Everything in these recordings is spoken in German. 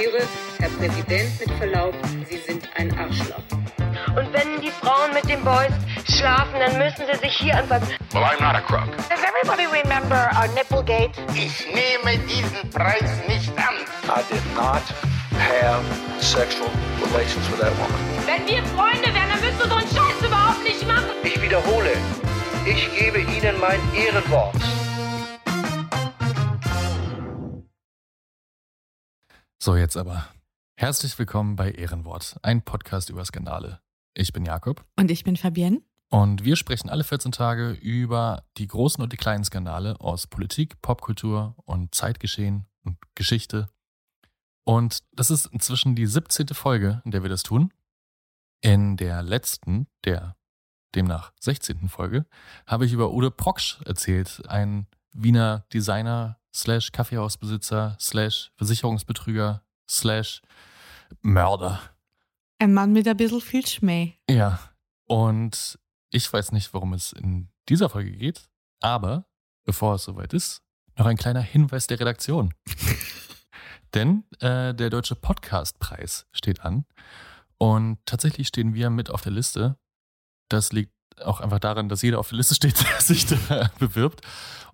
Ich zitiere, Herr Präsident, mit Verlaub, Sie sind ein Arschloch. Und wenn die Frauen mit den Boys schlafen, dann müssen sie sich hier anfassen. Well, I'm not a crook. Does everybody remember our Nipplegate? Ich nehme diesen Preis nicht an. I did not have sexual relations with that woman. Wenn wir Freunde wären, dann müsstest du so einen Scheiß überhaupt nicht machen. Ich wiederhole, ich gebe Ihnen mein Ehrenwort. So, jetzt aber. Herzlich willkommen bei Ehrenwort, ein Podcast über Skandale. Ich bin Jakob. Und ich bin Fabienne. Und wir sprechen alle 14 Tage über die großen und die kleinen Skandale aus Politik, Popkultur und Zeitgeschehen und Geschichte. Und das ist inzwischen die 17. Folge, in der wir das tun. In der letzten, der demnach 16. Folge, habe ich über Ude Proksch erzählt, ein Wiener Designer slash Kaffeehausbesitzer slash Versicherungsbetrüger slash Mörder. Ein Mann mit ein bisschen viel Schmäh. Ja, und ich weiß nicht, worum es in dieser Folge geht, aber bevor es soweit ist, noch ein kleiner Hinweis der Redaktion. Denn äh, der Deutsche Podcastpreis steht an und tatsächlich stehen wir mit auf der Liste. Das liegt auch einfach daran, dass jeder auf der Liste steht, der sich da bewirbt.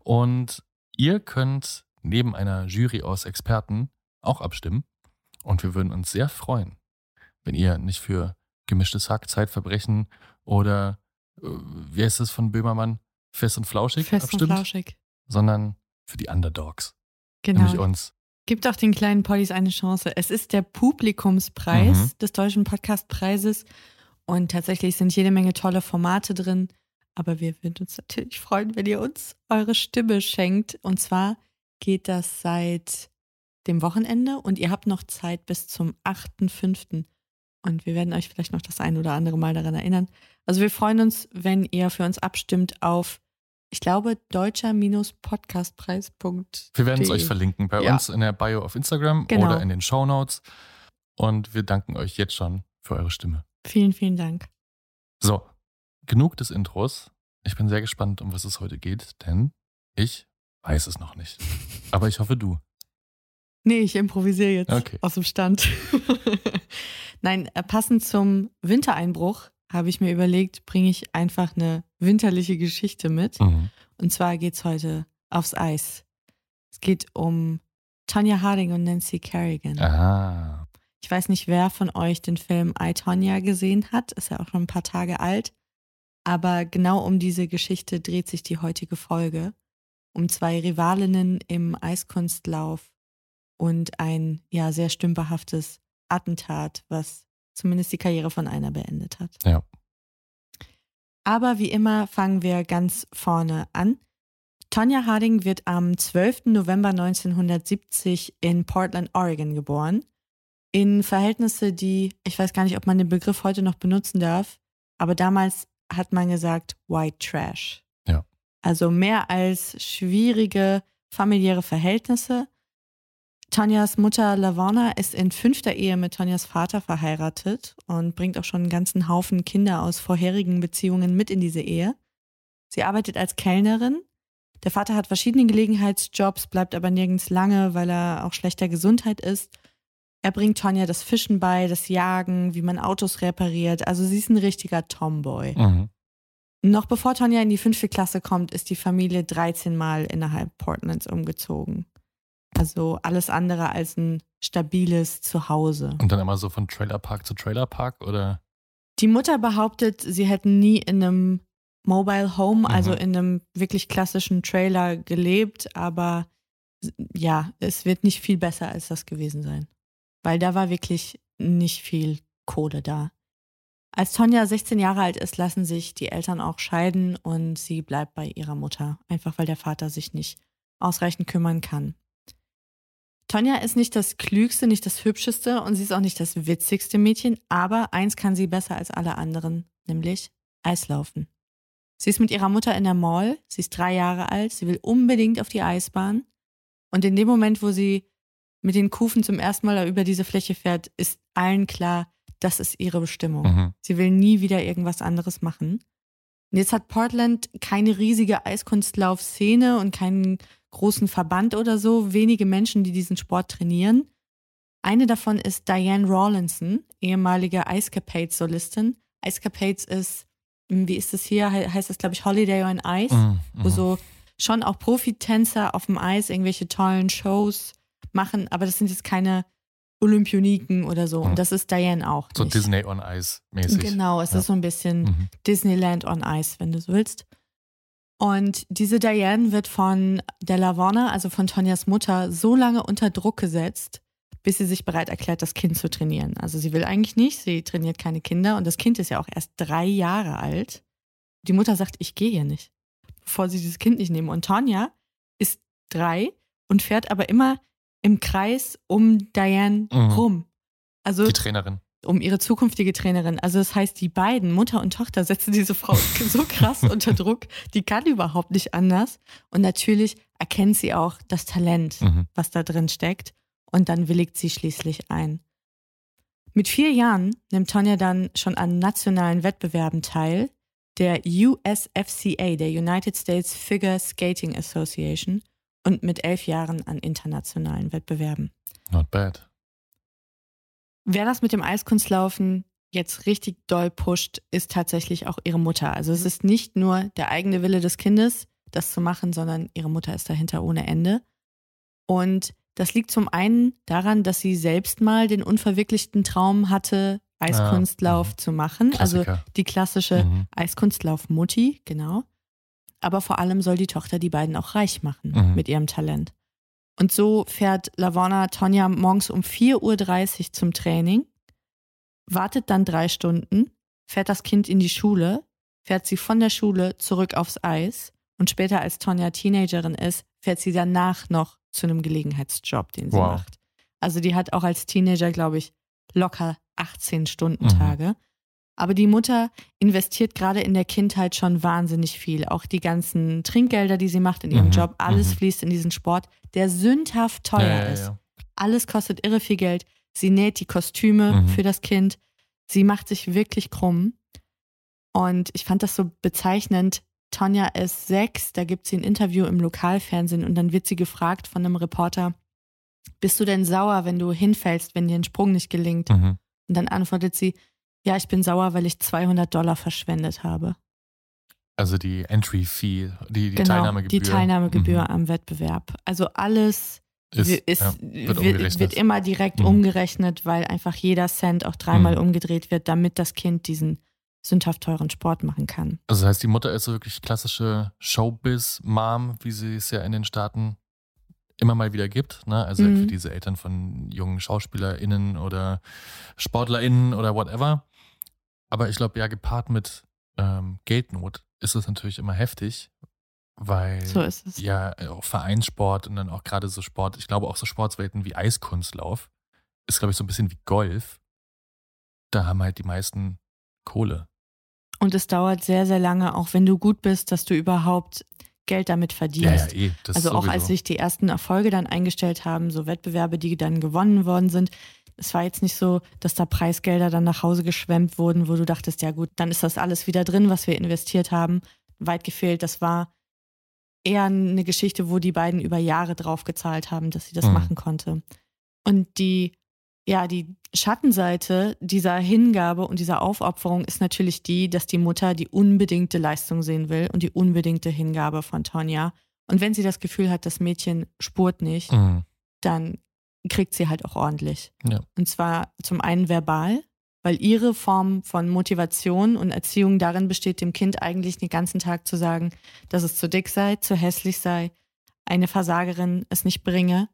Und ihr könnt neben einer Jury aus Experten auch abstimmen. Und wir würden uns sehr freuen, wenn ihr nicht für gemischtes Hack, Zeitverbrechen oder äh, wie heißt es von Böhmermann? Fest und flauschig Fest abstimmt, und flauschig. sondern für die Underdogs, Genau. nämlich uns. Gibt auch den kleinen Pollys eine Chance. Es ist der Publikumspreis Mhm. des Deutschen Podcastpreises und tatsächlich sind jede Menge tolle Formate drin. Aber wir würden uns natürlich freuen, wenn ihr uns eure Stimme schenkt. Und zwar geht das seit dem Wochenende und ihr habt noch Zeit bis zum 8.5. Und wir werden euch vielleicht noch das ein oder andere Mal daran erinnern. Also wir freuen uns, wenn ihr für uns abstimmt auf, ich glaube, deutscher-podcastpreis.de. Wir werden es euch verlinken bei Ja. uns in der Bio auf Instagram Genau. oder in den Show Notes. Und wir danken euch jetzt schon für eure Stimme. Vielen, vielen Dank. So, genug des Intros. Ich bin sehr gespannt, um was es heute geht, denn ich weiß es noch nicht. Aber ich hoffe, du. Nee, ich improvisiere jetzt Okay. aus dem Stand. Nein, äh, passend zum Wintereinbruch habe ich mir überlegt, bringe ich einfach eine winterliche Geschichte mit. Mhm. Und zwar geht es heute aufs Eis. Es geht um Tonya Harding und Nancy Kerrigan. Ah. Ich weiß nicht, wer von euch den Film I, Tonya gesehen hat. Ist ja auch schon ein paar Tage alt. Aber genau um diese Geschichte dreht sich die heutige Folge. Um zwei Rivalinnen im Eiskunstlauf und ein ja sehr stümperhaftes Attentat, was zumindest die Karriere von einer beendet hat. Ja. Aber wie immer fangen wir ganz vorne an. Tonya Harding wird am 12. November 1970 in Portland, Oregon geboren. In Verhältnisse, die, ich weiß gar nicht, ob man den Begriff heute noch benutzen darf, aber damals hat man gesagt White Trash. Ja. Also mehr als schwierige familiäre Verhältnisse. Tonjas Mutter Lavona ist in fünfter Ehe mit Tonjas Vater verheiratet und bringt auch schon einen ganzen Haufen Kinder aus vorherigen Beziehungen mit in diese Ehe. Sie arbeitet als Kellnerin. Der Vater hat verschiedene Gelegenheitsjobs, bleibt aber nirgends lange, weil er auch schlechter Gesundheit ist. Er bringt Tonja das Fischen bei, das Jagen, wie man Autos repariert. Also sie ist ein richtiger Tomboy. Mhm. Noch bevor Tonja in die fünfte Klasse kommt, ist die Familie 13 Mal innerhalb Portlands umgezogen. Also alles andere als ein stabiles Zuhause. Und dann immer so von Trailerpark zu Trailerpark oder? Die Mutter behauptet, sie hätten nie in einem Mobile Home, Mhm. also in einem wirklich klassischen Trailer gelebt, aber ja, es wird nicht viel besser als das gewesen sein. Weil da war wirklich nicht viel Kohle da. Als Tonja 16 Jahre alt ist, lassen sich die Eltern auch scheiden und sie bleibt bei ihrer Mutter, einfach weil der Vater sich nicht ausreichend kümmern kann. Tonja ist nicht das klügste, nicht das hübscheste und sie ist auch nicht das witzigste Mädchen, aber eins kann sie besser als alle anderen, nämlich Eislaufen. Sie ist mit ihrer Mutter in der Mall, sie ist drei Jahre alt, sie will unbedingt auf die Eisbahn und in dem Moment, wo sie mit den Kufen zum ersten Mal über diese Fläche fährt, ist allen klar, das ist ihre Bestimmung. Mhm. Sie will nie wieder irgendwas anderes machen. Und jetzt hat Portland keine riesige Eiskunstlaufszene und keinen großen Verband oder so, wenige Menschen, die diesen Sport trainieren. Eine davon ist Diane Rawlinson, ehemalige Icecapades-Solistin. Icecapades ist, hm, wie ist es hier, He- heißt das, glaube ich, Holiday on Ice, Mhm. wo so schon auch Profitänzer auf dem Eis irgendwelche tollen Shows machen, aber das sind jetzt keine Olympioniken oder so. Mhm. Und das ist Diane auch. So nicht. Disney on Ice mäßig. Genau, es Ja. ist so ein bisschen Mhm. Disneyland on Ice, wenn du so willst. Und diese Diane wird von der Lavona, also von Tonjas Mutter, so lange unter Druck gesetzt, bis sie sich bereit erklärt, das Kind zu trainieren. Also sie will eigentlich nicht, sie trainiert keine Kinder und das Kind ist ja auch erst drei Jahre alt. Die Mutter sagt, ich gehe hier nicht, bevor sie dieses Kind nicht nehmen. Und Tonja ist drei und fährt aber immer im Kreis um Diane Mhm. rum. Also Die Trainerin. um ihre zukünftige Trainerin. Also das heißt, die beiden, Mutter und Tochter, setzen diese Frau so krass unter Druck, die kann überhaupt nicht anders. Und natürlich erkennt sie auch das Talent, Mhm. was da drin steckt. Und dann willigt sie schließlich ein. Mit vier Jahren nimmt Tonja dann schon an nationalen Wettbewerben teil, der USFCA, der United States Figure Skating Association, und mit elf Jahren an internationalen Wettbewerben. Not bad. Wer das mit dem Eiskunstlaufen jetzt richtig doll pusht, ist tatsächlich auch ihre Mutter. Also es ist nicht nur der eigene Wille des Kindes, das zu machen, sondern ihre Mutter ist dahinter ohne Ende. Und das liegt zum einen daran, dass sie selbst mal den unverwirklichten Traum hatte, Eiskunstlauf mhm. zu machen. Also Klassiker. die klassische Mhm. Eiskunstlauf-Mutti, genau. Aber vor allem soll die Tochter die beiden auch reich machen Mhm. mit ihrem Talent. Und so fährt Lavona Tonja morgens um 4.30 Uhr zum Training, wartet dann drei Stunden, fährt das Kind in die Schule, fährt sie von der Schule zurück aufs Eis und später, als Tonja Teenagerin ist, fährt sie danach noch zu einem Gelegenheitsjob, den sie Wow. macht. Also die hat auch als Teenager, glaube ich, locker 18 Mhm. Stunden Tage. Aber die Mutter investiert gerade in der Kindheit schon wahnsinnig viel. Auch die ganzen Trinkgelder, die sie macht in ihrem Mhm, Job, alles mhm. fließt in diesen Sport, der sündhaft teuer ja, ja, ist. ja. Alles kostet irre viel Geld. Sie näht die Kostüme Mhm. für das Kind. Sie macht sich wirklich krumm. Und ich fand das so bezeichnend. Tonja ist sechs, da gibt sie ein Interview im Lokalfernsehen und dann wird sie gefragt von einem Reporter, bist du denn sauer, wenn du hinfällst, wenn dir ein Sprung nicht gelingt? Mhm. Und dann antwortet sie, ja, ich bin sauer, weil ich 200 Dollar verschwendet habe. Also die Entry Fee, die, die genau, Teilnahmegebühr. die Teilnahmegebühr Mhm. am Wettbewerb. Also alles ist, ist, ja, wird, wird immer direkt Mhm. umgerechnet, weil einfach jeder Cent auch dreimal Mhm. umgedreht wird, damit das Kind diesen sündhaft teuren Sport machen kann. Also das heißt, die Mutter ist so wirklich klassische Showbiz-Mom, wie sie es ja in den Staaten immer mal wieder gibt. Ne? Also Mhm. für diese Eltern von jungen SchauspielerInnen oder SportlerInnen oder whatever. Aber ich glaube, ja, gepaart mit ähm, Geldnot ist es natürlich immer heftig, weil So ist es. ja auch Vereinssport und dann auch gerade so Sport, ich glaube auch so Sportswelten wie Eiskunstlauf ist, glaube ich, so ein bisschen wie Golf. Da haben halt die meisten Kohle. Und es dauert sehr, sehr lange, auch wenn du gut bist, dass du überhaupt Geld damit Ja, verdienst. ja, eh. Das also auch sowieso. als sich die ersten Erfolge dann eingestellt haben, so Wettbewerbe, die dann gewonnen worden sind, es war jetzt nicht so, dass da Preisgelder dann nach Hause geschwemmt wurden, wo du dachtest, ja gut, dann ist das alles wieder drin, was wir investiert haben. Weit gefehlt. Das war eher eine Geschichte, wo die beiden über Jahre drauf gezahlt haben, dass sie das Mhm. machen konnte. Und die, ja, die Schattenseite dieser Hingabe und dieser Aufopferung ist natürlich die, dass die Mutter die unbedingte Leistung sehen will und die unbedingte Hingabe von Tonja. Und wenn sie das Gefühl hat, das Mädchen spurt nicht, Mhm. dann kriegt sie halt auch ordentlich. Ja. Und zwar zum einen verbal, weil ihre Form von Motivation und Erziehung darin besteht, dem Kind eigentlich den ganzen Tag zu sagen, dass es zu dick sei, zu hässlich sei, eine Versagerin es nicht bringe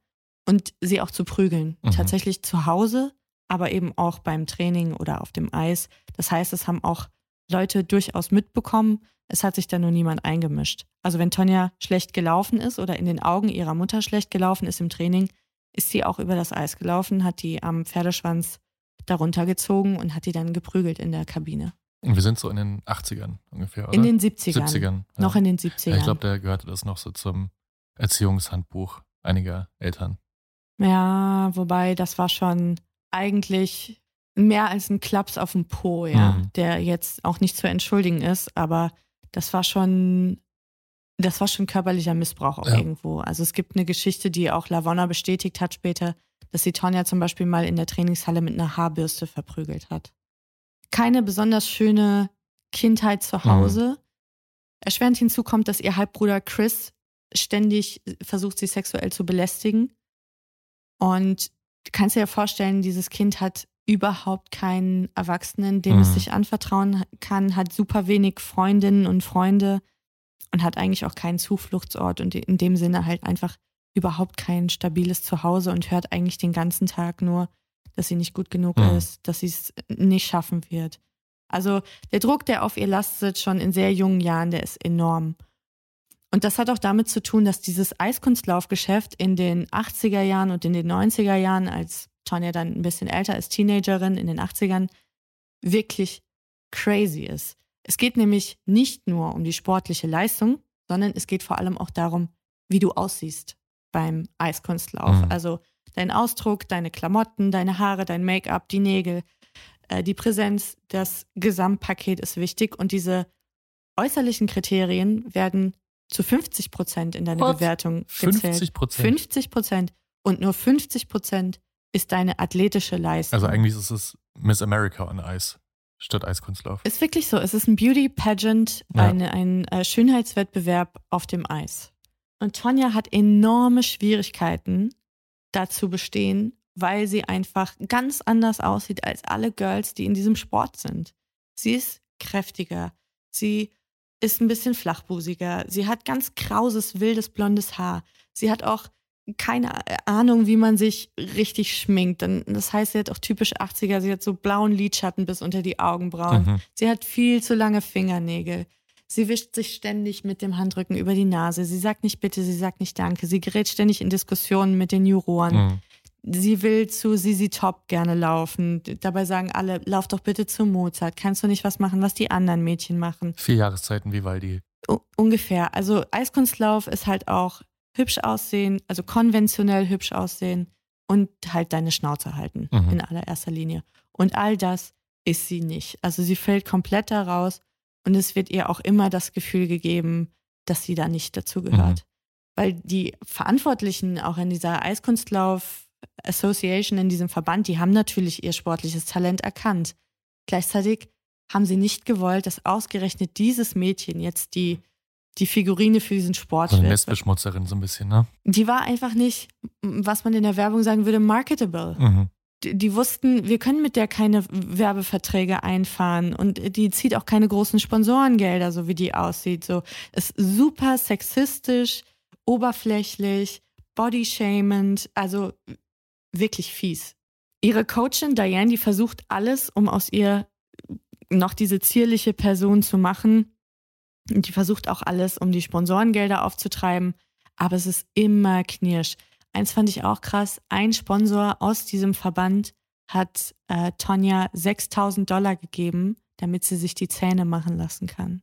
und sie auch zu prügeln. Mhm. Tatsächlich zu Hause, aber eben auch beim Training oder auf dem Eis. Das heißt, es haben auch Leute durchaus mitbekommen, es hat sich da nur niemand eingemischt. Also wenn Tonja schlecht gelaufen ist oder in den Augen ihrer Mutter schlecht gelaufen ist im Training, ist sie auch über das Eis gelaufen, hat die am Pferdeschwanz darunter gezogen und hat die dann geprügelt in der Kabine. Und wir sind so in den 80ern ungefähr, oder? In den 70ern. 70ern. Ja. Noch in den 70ern. Ja, ich glaube, da gehörte das noch so zum Erziehungshandbuch einiger Eltern. Ja, wobei das war schon eigentlich mehr als ein Klaps auf dem Po, ja, Mhm. der jetzt auch nicht zu entschuldigen ist, aber das war schon, das war schon körperlicher Missbrauch auch Ja. irgendwo. Also es gibt eine Geschichte, die auch Lavonna bestätigt hat später, dass sie Tonja zum Beispiel mal in der Trainingshalle mit einer Haarbürste verprügelt hat. Keine besonders schöne Kindheit zu Hause. Erschwerend hinzu kommt, dass ihr Halbbruder Chris ständig versucht, sie sexuell zu belästigen. Und du kannst dir ja vorstellen, dieses Kind hat überhaupt keinen Erwachsenen, dem es Mhm. sich anvertrauen kann, hat super wenig Freundinnen und Freunde und hat eigentlich auch keinen Zufluchtsort und in dem Sinne halt einfach überhaupt kein stabiles Zuhause und hört eigentlich den ganzen Tag nur, dass sie nicht gut genug Mhm. ist, dass sie es nicht schaffen wird. Also der Druck, der auf ihr lastet, schon in sehr jungen Jahren, der ist enorm. Und das hat auch damit zu tun, dass dieses Eiskunstlaufgeschäft in den 80er Jahren und in den 90er Jahren, als Tonja dann ein bisschen älter ist, Teenagerin in den 80ern, wirklich crazy ist. Es geht nämlich nicht nur um die sportliche Leistung, sondern es geht vor allem auch darum, wie du aussiehst beim Eiskunstlauf. Mhm. Also dein Ausdruck, deine Klamotten, deine Haare, dein Make-up, die Nägel, äh, die Präsenz, das Gesamtpaket ist wichtig und diese äußerlichen Kriterien werden zu 50 Prozent in deine What? Bewertung gezählt. 50 Prozent. 50 Prozent. Und nur 50 Prozent ist deine athletische Leistung. Also eigentlich ist es Miss America on Eis statt Eiskunstlauf. Ist wirklich so. Es ist ein Beauty Pageant, Ja. eine, ein äh, Schönheitswettbewerb auf dem Eis. Und Tonja hat enorme Schwierigkeiten, dazu bestehen, weil sie einfach ganz anders aussieht als alle Girls, die in diesem Sport sind. Sie ist kräftiger, sie ist ein bisschen flachbusiger, sie hat ganz krauses, wildes, blondes Haar. Sie hat auch keine Ahnung, wie man sich richtig schminkt. Dann- Das heißt, sie hat auch typisch 80er, sie hat so blauen Lidschatten bis unter die Augenbrauen. Mhm. Sie hat viel zu lange Fingernägel. Sie wischt sich ständig mit dem Handrücken über die Nase. Sie sagt nicht bitte, sie sagt nicht danke. Sie gerät ständig in Diskussionen mit den Juroren. Mhm. Sie will zu Sisi Top gerne laufen. Dabei sagen alle, lauf doch bitte zu Mozart. Kannst du nicht was machen, was die anderen Mädchen machen? Vier Jahreszeiten Vivaldi. U ungefähr. Also Eiskunstlauf ist halt auch hübsch aussehen, also konventionell hübsch aussehen und halt deine Schnauze halten Mhm. in allererster Linie. Und all das ist sie nicht. Also sie fällt komplett da raus und es wird ihr auch immer das Gefühl gegeben, dass sie da nicht dazugehört. Weil die Verantwortlichen auch in dieser Eiskunstlauf Association, in diesem Verband, die haben natürlich ihr sportliches Talent erkannt. Gleichzeitig haben sie nicht gewollt, dass ausgerechnet dieses Mädchen jetzt die, die Figurine für diesen Sport So eine. Nestbeschmutzerin so ein bisschen, ne? Die war einfach nicht, was man in der Werbung sagen würde, marketable. Mhm. Die, die wussten, wir können mit der keine Werbeverträge einfahren und die zieht auch keine großen Sponsorengelder, so wie die aussieht. So ist super sexistisch, oberflächlich, bodyshamend, also wirklich fies. Ihre Coachin Diane, die versucht alles, um aus ihr noch diese zierliche Person zu machen. Und die versucht auch alles, um die Sponsorengelder aufzutreiben. Aber es ist immer knirsch. Eins fand ich auch krass. Ein Sponsor aus diesem Verband hat äh, Tonja 6000 Dollar gegeben, damit sie sich die Zähne machen lassen kann.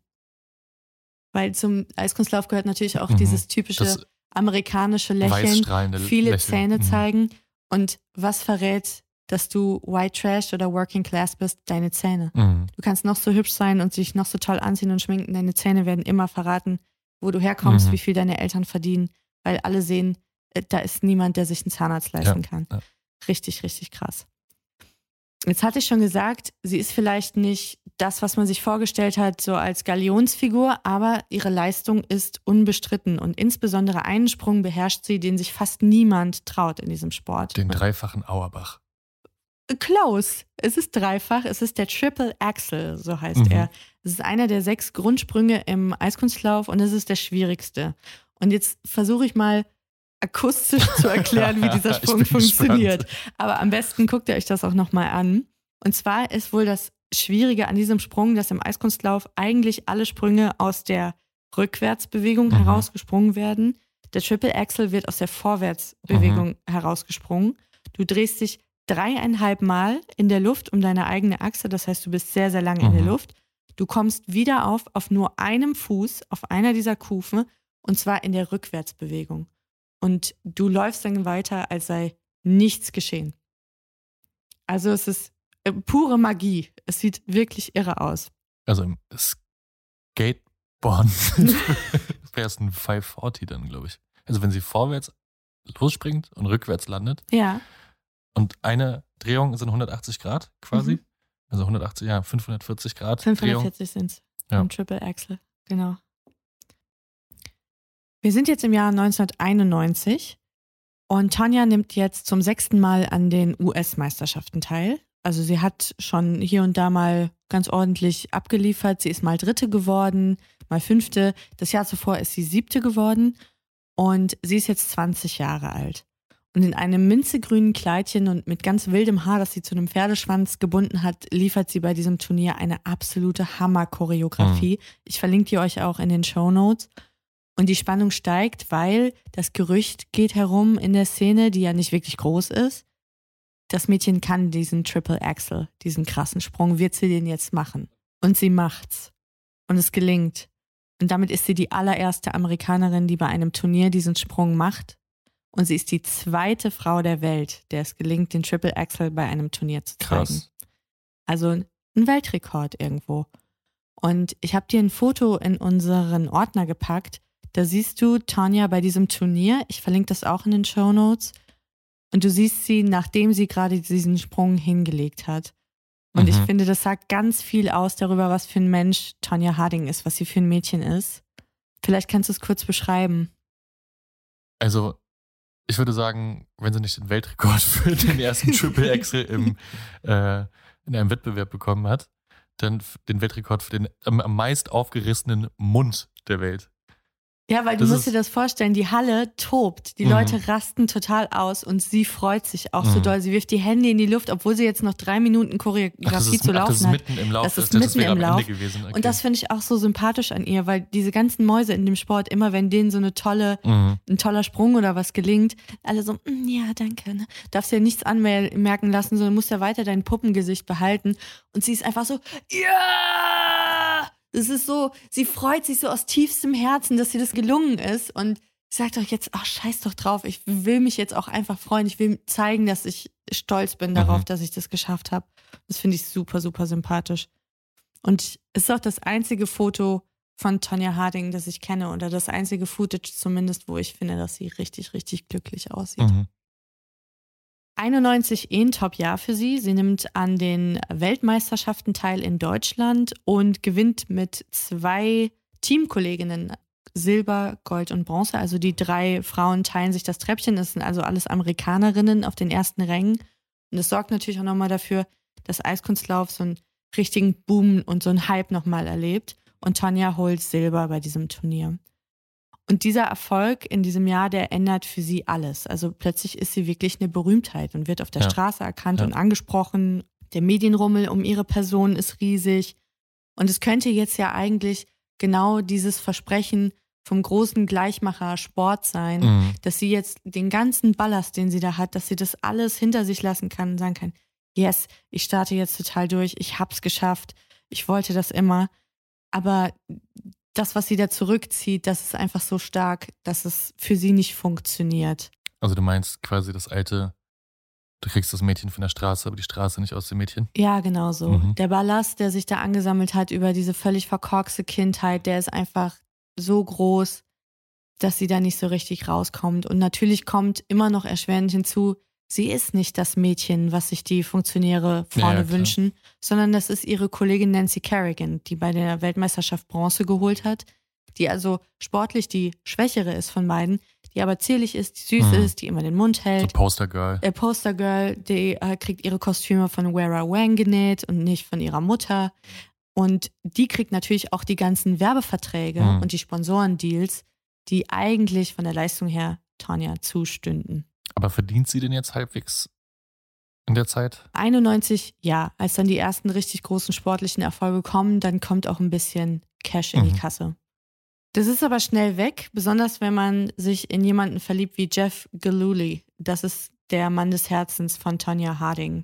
Weil zum Eiskunstlauf gehört natürlich auch Mhm. dieses typische Das amerikanische Lächeln, viele Lächeln. Zähne Mhm. zeigen. Und was verrät, dass du White Trash oder Working Class bist? Deine Zähne. Mhm. Du kannst noch so hübsch sein und sich noch so toll anziehen und schminken. Deine Zähne werden immer verraten, wo du herkommst, Mhm. wie viel deine Eltern verdienen, weil alle sehen, äh, da ist niemand, der sich einen Zahnarzt leisten kann. ja. Richtig, richtig krass. Jetzt hatte ich schon gesagt, sie ist vielleicht nicht das, was man sich vorgestellt hat, so als Galionsfigur, aber ihre Leistung ist unbestritten und insbesondere einen Sprung beherrscht sie, den sich fast niemand traut in diesem Sport. Den dreifachen Auerbach. Close. Es ist dreifach. Es ist der Triple Axel, so heißt Mhm. er. Es ist einer der sechs Grundsprünge im Eiskunstlauf und es ist der schwierigste. Und jetzt versuche ich mal akustisch zu erklären, wie dieser Sprung funktioniert. gespannt. Aber am besten guckt ihr euch das auch nochmal an. Und zwar ist wohl das Schwierige an diesem Sprung, dass im Eiskunstlauf eigentlich alle Sprünge aus der Rückwärtsbewegung Mhm. herausgesprungen werden. Der Triple Axel wird aus der Vorwärtsbewegung Mhm. herausgesprungen. Du drehst dich dreieinhalb Mal in der Luft um deine eigene Achse. Das heißt, du bist sehr, sehr lange in der Mhm. Luft. Du kommst wieder auf auf nur einem Fuß, auf einer dieser Kufen, und zwar in der Rückwärtsbewegung. Und du läufst dann weiter, als sei nichts geschehen. Also es ist äh, pure Magie. Es sieht wirklich irre aus. Also im Skateboard wäre es ein 540 dann, glaube ich. Also wenn sie vorwärts losspringt und rückwärts landet Ja. Und eine Drehung sind 180 Grad quasi. Mhm. Also 180, ja, 540 Grad Drehung. 540 sind es Ja. im Triple Axel. Genau. Wir sind jetzt im Jahr 1991 und Tanja nimmt jetzt zum sechsten Mal an den US-Meisterschaften teil. Also sie hat schon hier und da mal ganz ordentlich abgeliefert. Sie ist mal Dritte geworden, mal Fünfte. Das Jahr zuvor ist sie Siebte geworden und sie ist jetzt 20 Jahre alt. Und in einem minzegrünen Kleidchen und mit ganz wildem Haar, das sie zu einem Pferdeschwanz gebunden hat, liefert sie bei diesem Turnier eine absolute Hammer-Choreografie. Ich verlinke die euch auch in den Show Notes. Und die Spannung steigt, weil das Gerücht geht herum in der Szene, die ja nicht wirklich groß ist. Das Mädchen kann diesen Triple Axel, diesen krassen Sprung, wird sie den jetzt machen. Und sie macht's. Und es gelingt. Und damit ist sie die allererste Amerikanerin, die bei einem Turnier diesen Sprung macht. Und sie ist die zweite Frau der Welt, der es gelingt, den Triple Axel bei einem Turnier zu zeigen. Krass. Also ein Weltrekord irgendwo. Und ich habe dir ein Foto in unseren Ordner gepackt. Da siehst du Tanja bei diesem Turnier. Ich verlinke das auch in den Show Notes. Und du siehst sie, nachdem sie gerade diesen Sprung hingelegt hat. Und ich Mhm. finde, das sagt ganz viel aus darüber, was für ein Mensch Tanja Harding ist, was sie für ein Mädchen ist. Vielleicht kannst du es kurz beschreiben. Also, ich würde sagen, wenn sie nicht den Weltrekord für den ersten Triple Axel im, äh, in einem Wettbewerb bekommen hat, dann den Weltrekord für den am, am meist aufgerissenen Mund der Welt. Ja, weil du Das musst dir das vorstellen, die Halle tobt, die Mhm. Leute rasten total aus und sie freut sich auch so Mhm. doll. Sie wirft die Hände in die Luft, obwohl sie jetzt noch drei Minuten Choreografie zu laufen das ist hat. mitten im Lauf. Das ist mitten im Lauf. Okay. Und das finde ich auch so sympathisch an ihr, weil diese ganzen Mäuse in dem Sport, immer wenn denen so eine tolle, Mhm. ein toller Sprung oder was gelingt, alle so, "Mm, ja, danke. Ne? Darfst ja nichts anmerken lassen, sondern musst ja weiter dein Puppengesicht behalten. Und sie ist einfach so, ja! Das ist so, sie freut sich so aus tiefstem Herzen, dass ihr das gelungen ist. Und sagt doch jetzt, ach, scheiß doch drauf, ich will mich jetzt auch einfach freuen. Ich will zeigen, dass ich stolz bin darauf, Mhm. dass ich das geschafft habe. Das finde ich super, super sympathisch. Und es ist auch das einzige Foto von Tonja Harding, das ich kenne, oder das einzige Footage zumindest, wo ich finde, dass sie richtig, richtig glücklich aussieht. Mhm. 91 eh ein Top-Jahr für sie. Sie nimmt an den Weltmeisterschaften teil in Deutschland und gewinnt mit zwei Teamkolleginnen Silber, Gold und Bronze. Also die drei Frauen teilen sich das Treppchen. Das sind also alles Amerikanerinnen auf den ersten Rängen. Und das sorgt natürlich auch nochmal dafür, dass Eiskunstlauf so einen richtigen Boom und so einen Hype nochmal erlebt. Und Tanja holt Silber bei diesem Turnier. Und dieser Erfolg in diesem Jahr, der ändert für sie alles. Also plötzlich ist sie wirklich eine Berühmtheit und wird auf der Ja. Straße erkannt Ja. und angesprochen. Der Medienrummel um ihre Person ist riesig. Und es könnte jetzt ja eigentlich genau dieses Versprechen vom großen Gleichmacher Sport sein, Mhm. dass sie jetzt den ganzen Ballast, den sie da hat, dass sie das alles hinter sich lassen kann und sagen kann, yes, ich starte jetzt total durch, ich hab's geschafft, ich wollte das immer. Aber das, was sie da zurückzieht, das ist einfach so stark, dass es für sie nicht funktioniert. Also du meinst quasi das alte, du kriegst das Mädchen von der Straße, aber die Straße nicht aus dem Mädchen. Ja, genau so. Mhm. Der Ballast, der sich da angesammelt hat über diese völlig verkorkste Kindheit, der ist einfach so groß, dass sie da nicht so richtig rauskommt. Und natürlich kommt immer noch erschwerend hinzu, sie ist nicht das Mädchen, was sich die Funktionäre vorne ja, wünschen, sondern das ist ihre Kollegin Nancy Kerrigan, die bei der Weltmeisterschaft Bronze geholt hat, die also sportlich die schwächere ist von beiden, die aber zierlich ist, die süß Mhm. ist, die immer den Mund So hält. Poster Girl. Der Postergirl, die äh, kriegt ihre Kostüme von Wera Wang genäht und nicht von ihrer Mutter. Und die kriegt natürlich auch die ganzen Werbeverträge Mhm. und die Sponsorendeals, die eigentlich von der Leistung her Tanja zustünden. Aber verdient sie denn jetzt halbwegs in der Zeit? 91, ja, als dann die ersten richtig großen sportlichen Erfolge kommen, dann kommt auch ein bisschen Cash in die Mhm. Kasse. Das ist aber schnell weg, besonders wenn man sich in jemanden verliebt wie Jeff Gillooly. Das ist der Mann des Herzens von Tonya Harding.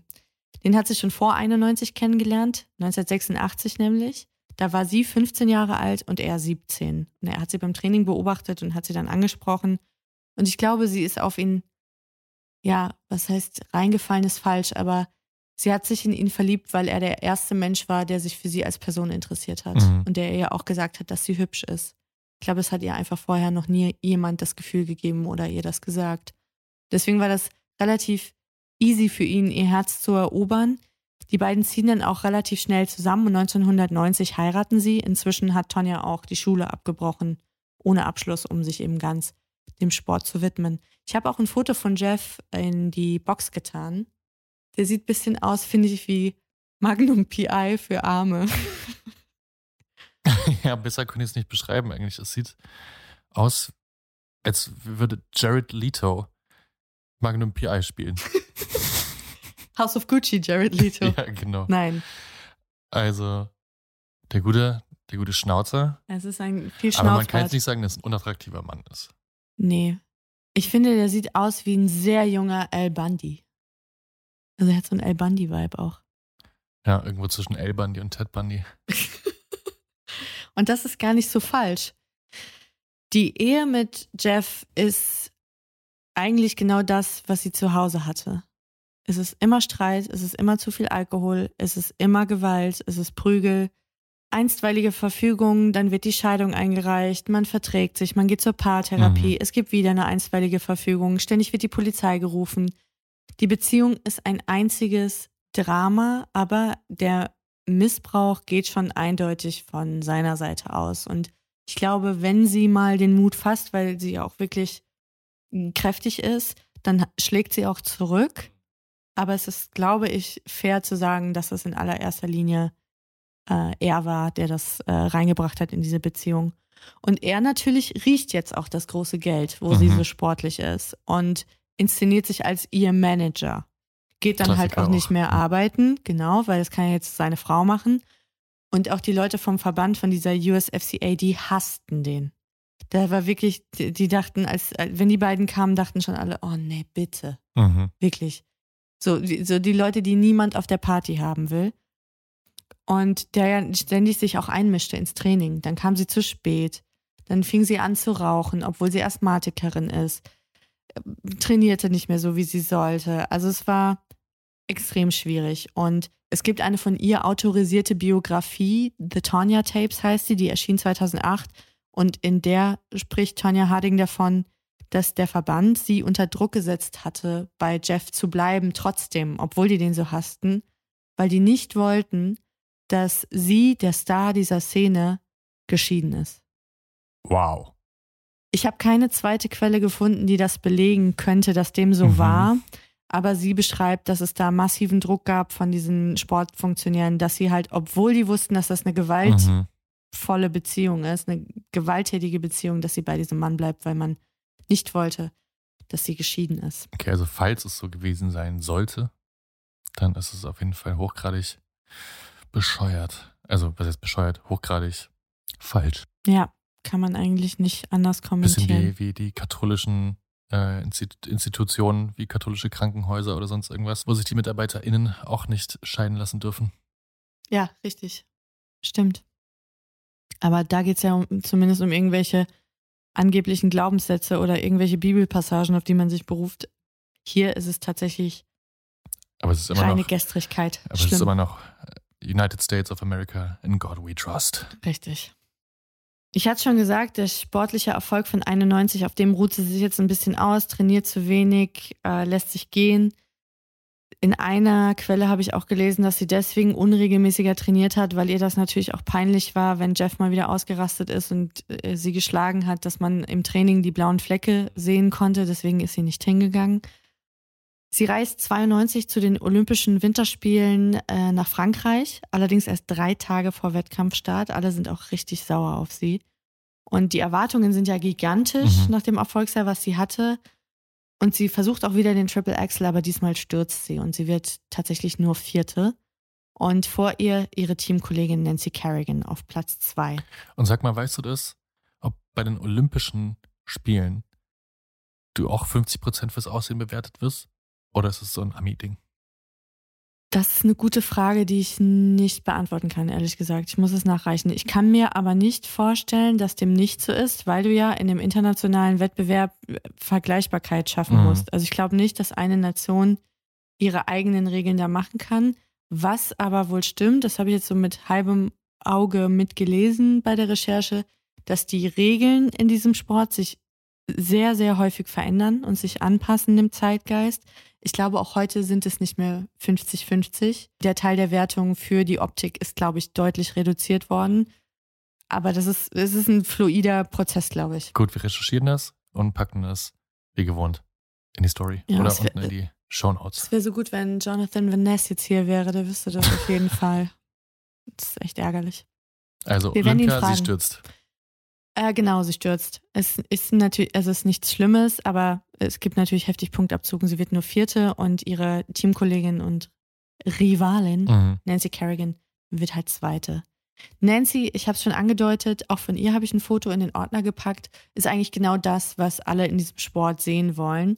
Den hat sie schon vor 91 kennengelernt, 1986 nämlich. Da war sie 15 Jahre alt und er 17. Und er hat sie beim Training beobachtet und hat sie dann angesprochen. Und ich glaube, sie ist auf ihn, ja, was heißt, reingefallen ist falsch, aber sie hat sich in ihn verliebt, weil er der erste Mensch war, der sich für sie als Person interessiert hat. Mhm. Und der ihr auch gesagt hat, dass sie hübsch ist. Ich glaube, es hat ihr einfach vorher noch nie jemand das Gefühl gegeben oder ihr das gesagt. Deswegen war das relativ easy für ihn, ihr Herz zu erobern. Die beiden ziehen dann auch relativ schnell zusammen und 1990 heiraten sie. Inzwischen hat Tonja auch die Schule abgebrochen, ohne Abschluss, um sich eben ganz dem Sport zu widmen. Ich habe auch ein Foto von Jeff in die Box getan. Der sieht ein bisschen aus, finde ich, wie Magnum PI für Arme. ja, besser könnte ich es nicht beschreiben eigentlich. Es sieht aus, als würde Jared Leto Magnum PI spielen. House of Gucci, Jared Leto. ja, genau. Nein, Also, der gute, der gute Schnauzer. es ist ein viel Aber man kann jetzt nicht sagen, dass es ein unattraktiver Mann ist. Nee. Ich finde, der sieht aus wie ein sehr junger Al Bundy. Also er hat so einen Al Bundy-Vibe auch. Ja, irgendwo zwischen L Bundy und Ted Bundy. Und das ist gar nicht so falsch. Die Ehe mit Jeff ist eigentlich genau das, was sie zu Hause hatte. Es ist immer Streit, es ist immer zu viel Alkohol, es ist immer Gewalt, es ist Prügel, einstweilige Verfügung, dann wird die Scheidung eingereicht, man verträgt sich, man geht zur Paartherapie, Mhm. es gibt wieder eine einstweilige Verfügung, ständig wird die Polizei gerufen. Die Beziehung ist ein einziges Drama, aber der Missbrauch geht schon eindeutig von seiner Seite aus. Und ich glaube, wenn sie mal den Mut fasst, weil sie auch wirklich kräftig ist, dann schlägt sie auch zurück. Aber es ist, glaube ich, fair zu sagen, dass es in allererster Linie äh, er war, der das äh, reingebracht hat in diese Beziehung. Und er natürlich riecht jetzt auch das große Geld, wo sie Mhm. so sportlich ist und inszeniert sich als ihr Manager. Geht dann halt Klassiker auch nicht mehr arbeiten, genau, weil das kann ja jetzt seine Frau machen. Und auch die Leute vom Verband von dieser USFCA, die hassten den. Da war wirklich, die, dachten, als wenn die beiden kamen, dachten schon alle, oh nee, bitte. Mhm. Wirklich. So, so die Leute, die niemand auf der Party haben will. Und der ja ständig sich auch einmischte ins Training. Dann kam sie zu spät. Dann fing sie an zu rauchen, obwohl sie Asthmatikerin ist. Trainierte nicht mehr so, wie sie sollte. Also es war extrem schwierig. Und es gibt eine von ihr autorisierte Biografie, The Tonya Tapes heißt sie, die erschien 2008. Und in der spricht Tonya Harding davon, dass der Verband sie unter Druck gesetzt hatte, bei Jeff zu bleiben, trotzdem, obwohl die den so hassten, weil die nicht wollten, dass sie, der Star dieser Szene, geschieden ist. Wow. Ich habe keine zweite Quelle gefunden, die das belegen könnte, dass dem so Mhm. war. Aber sie beschreibt, dass es da massiven Druck gab von diesen Sportfunktionären, dass sie halt, obwohl die wussten, dass das eine gewaltvolle Mhm. Beziehung ist, eine gewalttätige Beziehung, dass sie bei diesem Mann bleibt, weil man nicht wollte, dass sie geschieden ist. Okay, also falls es so gewesen sein sollte, dann ist es auf jeden Fall hochgradig bescheuert. Also, was heißt bescheuert? Hochgradig falsch. Ja, kann man eigentlich nicht anders Bisschen kommentieren. wie, wie die katholischen äh, Instit- Institutionen, wie katholische Krankenhäuser oder sonst irgendwas, wo sich die MitarbeiterInnen auch nicht scheiden lassen dürfen. Ja, richtig. Stimmt. Aber da geht es ja um, zumindest um irgendwelche angeblichen Glaubenssätze oder irgendwelche Bibelpassagen, auf die man sich beruft. Hier ist es tatsächlich Aber es ist immer reine noch, Gestrigkeit. aber es ist Schlimm. immer noch United States of America, in God we trust. Richtig. Ich hatte schon gesagt, der sportliche Erfolg von 91, auf dem ruht sie sich jetzt ein bisschen aus, trainiert zu wenig, äh, lässt sich gehen. In einer Quelle habe ich auch gelesen, dass sie deswegen unregelmäßiger trainiert hat, weil ihr das natürlich auch peinlich war, wenn Jeff mal wieder ausgerastet ist und äh, sie geschlagen hat, dass man im Training die blauen Flecke sehen konnte. Deswegen ist sie nicht hingegangen. Sie reist 92 zu den Olympischen Winterspielen äh, nach Frankreich, allerdings erst drei Tage vor Wettkampfstart. Alle sind auch richtig sauer auf sie. Und die Erwartungen sind ja gigantisch Mhm. nach dem Erfolgsjahr, was sie hatte. Und sie versucht auch wieder den Triple Axel, aber diesmal stürzt sie und sie wird tatsächlich nur Vierte. Und vor ihr ihre Teamkollegin Nancy Kerrigan auf Platz zwei. Und sag mal, weißt du das, ob bei den Olympischen Spielen du auch 50% fürs Aussehen bewertet wirst? Oder ist es so ein Ami-Ding? Das ist eine gute Frage, die ich nicht beantworten kann, ehrlich gesagt. Ich muss es nachreichen. Ich kann mir aber nicht vorstellen, dass dem nicht so ist, weil du ja in dem internationalen Wettbewerb äh, Vergleichbarkeit schaffen Mhm. musst. Also ich glaube nicht, dass eine Nation ihre eigenen Regeln da machen kann. Was aber wohl stimmt, das habe ich jetzt so mit halbem Auge mitgelesen bei der Recherche, dass die Regeln in diesem Sport sich sehr, sehr häufig verändern und sich anpassen dem Zeitgeist. Ich glaube, auch heute sind es nicht mehr 50-50. Der Teil der Wertung für die Optik ist, glaube ich, deutlich reduziert worden. Aber das ist, es ist ein fluider Prozess, glaube ich. Gut, wir recherchieren das und packen das wie gewohnt in die Story. Ja, Oder unten in die Show Notes. Es wäre so gut, wenn Jonathan Van Ness jetzt hier wäre, der wüsste das auf jeden Fall. Das ist echt ärgerlich. Also Wir Olympia, sie stürzt. Äh, genau, sie stürzt. Es ist natürlich, also es ist nichts Schlimmes, aber es gibt natürlich heftig Punktabzug und sie wird nur Vierte und ihre Teamkollegin und Rivalin Mhm. Nancy Kerrigan wird halt Zweite. Nancy, ich habe es schon angedeutet, auch von ihr habe ich ein Foto in den Ordner gepackt, ist eigentlich genau das, was alle in diesem Sport sehen wollen.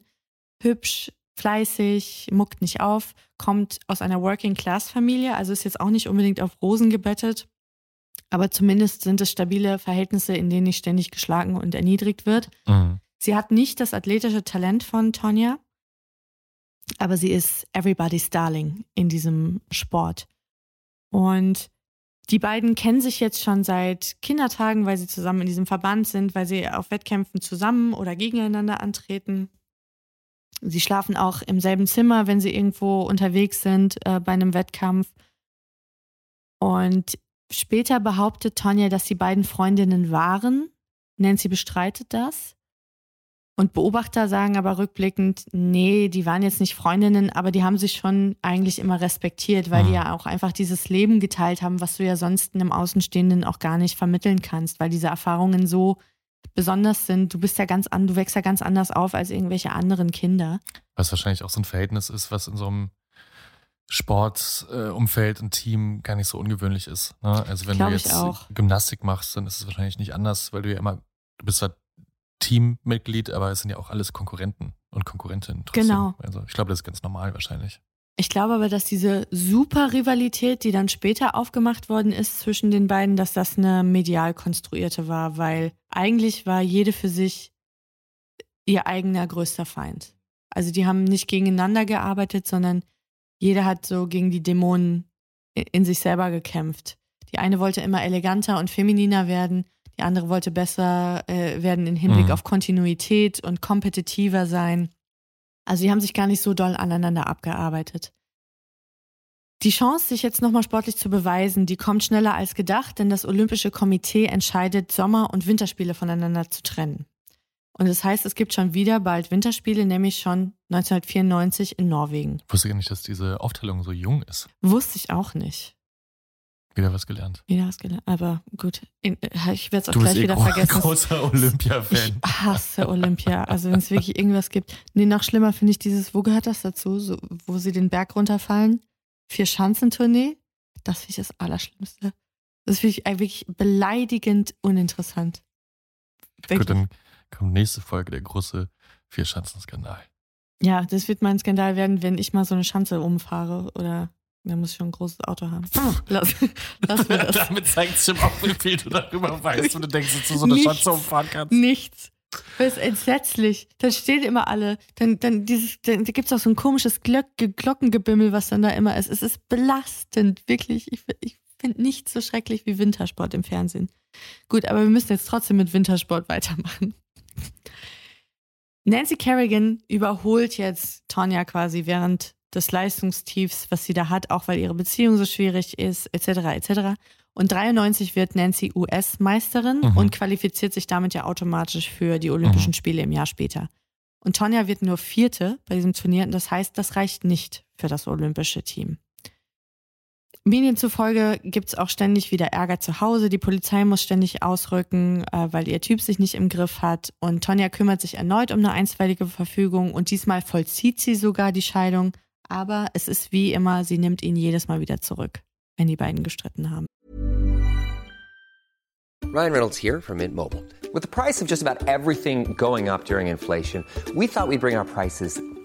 Hübsch, fleißig, muckt nicht auf, kommt aus einer Working-Class-Familie, also ist jetzt auch nicht unbedingt auf Rosen gebettet, aber zumindest sind es stabile Verhältnisse, in denen nicht ständig geschlagen und erniedrigt wird. Mhm. Sie hat nicht das athletische Talent von Tonja, aber sie ist everybody's darling in diesem Sport. Und die beiden kennen sich jetzt schon seit Kindertagen, weil sie zusammen in diesem Verband sind, weil sie auf Wettkämpfen zusammen oder gegeneinander antreten. Sie schlafen auch im selben Zimmer, wenn sie irgendwo unterwegs sind äh, bei einem Wettkampf. Und später behauptet Tonja, dass die beiden Freundinnen waren. Nancy bestreitet das. Und Beobachter sagen aber rückblickend, nee, die waren jetzt nicht Freundinnen, aber die haben sich schon eigentlich immer respektiert, weil die Mhm. ja auch einfach dieses Leben geteilt haben, was du ja sonst einem Außenstehenden auch gar nicht vermitteln kannst, weil diese Erfahrungen so besonders sind. Du bist ja ganz an, du wächst ja ganz anders auf als irgendwelche anderen Kinder. Was wahrscheinlich auch so ein Verhältnis ist, was in so einem Sportumfeld äh, Umfeld und Team gar nicht so ungewöhnlich ist. Ne? Also wenn Glaub du jetzt auch. Gymnastik machst, dann ist es wahrscheinlich nicht anders, weil du ja immer, du bist zwar Teammitglied, aber es sind ja auch alles Konkurrenten und Konkurrentinnen. Trotzdem. Genau. Also ich glaube, das ist ganz normal wahrscheinlich. Ich glaube aber, dass diese super Rivalität, die dann später aufgemacht worden ist zwischen den beiden, dass das eine medial konstruierte war, weil eigentlich war jede für sich ihr eigener größter Feind. Also die haben nicht gegeneinander gearbeitet, sondern jeder hat so gegen die Dämonen in sich selber gekämpft. Die eine wollte immer eleganter und femininer werden, die andere wollte besser äh, werden im Hinblick Mhm. auf Kontinuität und kompetitiver sein. Also die haben sich gar nicht so doll aneinander abgearbeitet. Die Chance, sich jetzt nochmal sportlich zu beweisen, die kommt schneller als gedacht, denn das Olympische Komitee entscheidet, Sommer- und Winterspiele voneinander zu trennen. Und das heißt, es gibt schon wieder bald Winterspiele, nämlich schon 1994 in Norwegen. Ich wusste gar nicht, dass diese Aufteilung so jung ist. Wusste ich auch nicht. Wieder was gelernt. Wieder was gelernt. Aber gut, äh, ich werde es auch gleich eh wieder gro vergessen. großer Olympia-Fan. Ich hasse Olympia. Also wenn es wirklich irgendwas gibt. Nee, noch schlimmer finde ich dieses, wo gehört das dazu? So, wo sie den Berg runterfallen? Vier Schanzentournee? Das finde ich das Allerschlimmste. Das finde ich äh, wirklich beleidigend uninteressant. Gut, dann kommt nächste Folge der große Vierschanzenskandal. Ja, das wird mein Skandal werden, wenn ich mal so eine Schanze umfahre oder da muss ich schon ein großes Auto haben. Lass, lass mir das. Damit zeigt sich auch, wie viel du darüber weißt und du denkst, dass du so eine Nichts. Schanze umfahren kannst. Nichts. Das ist entsetzlich. Dann stehen immer alle. Dann, dann dieses, dann da gibt es auch so ein komisches Glock, Glockengebimmel, was dann da immer ist. Es ist belastend, wirklich. Ich, ich finde nichts so schrecklich wie Wintersport im Fernsehen. Gut, aber wir müssen jetzt trotzdem mit Wintersport weitermachen. Nancy Kerrigan überholt jetzt Tonja quasi während des Leistungstiefs, was sie da hat, auch weil ihre Beziehung so schwierig ist, etc. etc. Und 93 wird Nancy US-Meisterin Mhm. und qualifiziert sich damit ja automatisch für die Olympischen Mhm. Spiele im Jahr später. Und Tonja wird nur Vierte bei diesem Turnier. und Das heißt, das reicht nicht für das olympische Team. Medien zufolge gibt es auch ständig wieder Ärger zu Hause. Die Polizei muss ständig ausrücken, äh, weil ihr Typ sich nicht im Griff hat. Und Tonja kümmert sich erneut um eine einstweilige Verfügung und diesmal vollzieht sie sogar die Scheidung. Aber es ist wie immer, sie nimmt ihn jedes Mal wieder zurück, wenn die beiden gestritten haben. Ryan Reynolds here from Mint Mobile. With the price of just about everything going up during inflation, we thought we'd bring our prices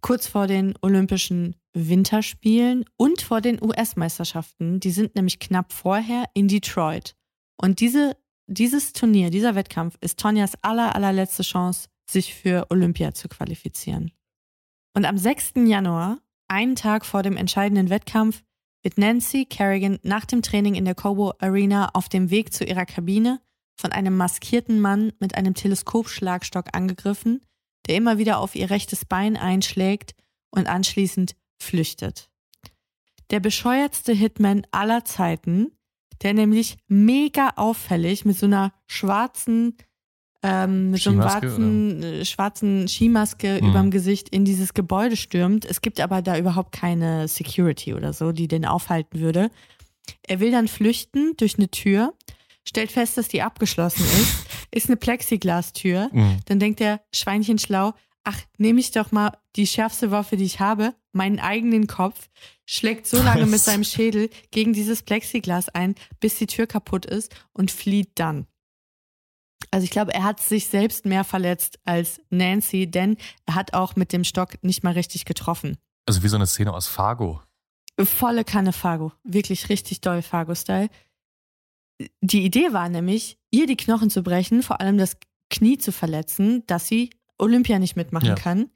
kurz vor den Olympischen Winterspielen und vor den US-Meisterschaften. Die sind nämlich knapp vorher in Detroit. Und diese, dieses Turnier, dieser Wettkampf ist Tonjas aller, allerletzte Chance, sich für Olympia zu qualifizieren. Und am 6. Januar, einen Tag vor dem entscheidenden Wettkampf, wird Nancy Kerrigan nach dem Training in der Cobo Arena auf dem Weg zu ihrer Kabine von einem maskierten Mann mit einem Teleskopschlagstock angegriffen, der immer wieder auf ihr rechtes Bein einschlägt und anschließend flüchtet. Der bescheuertste Hitman aller Zeiten, der nämlich mega auffällig mit so einer schwarzen, ähm, mit so einem Skimaske, schwarzen, äh, schwarzen Skimaske Mhm. überm Gesicht in dieses Gebäude stürmt. Es gibt aber da überhaupt keine Security oder so, die den aufhalten würde. Er will dann flüchten durch eine Tür, stellt fest, dass die abgeschlossen ist, ist eine Plexiglastür. Mhm. Dann denkt er, Schweinchen schlau, ach, nehme ich doch mal die schärfste Waffe, die ich habe, meinen eigenen Kopf, schlägt so lange mit Was? seinem Schädel gegen dieses Plexiglas ein, bis die Tür kaputt ist und flieht dann. Also ich glaube, er hat sich selbst mehr verletzt als Nancy, denn er hat auch mit dem Stock nicht mal richtig getroffen. Also wie so eine Szene aus Fargo. Volle Kanne Fargo. Wirklich richtig doll Fargo-Style. Die Idee war nämlich, ihr die Knochen zu brechen, vor allem das Knie zu verletzen, dass sie Olympia nicht mitmachen Ja. kann.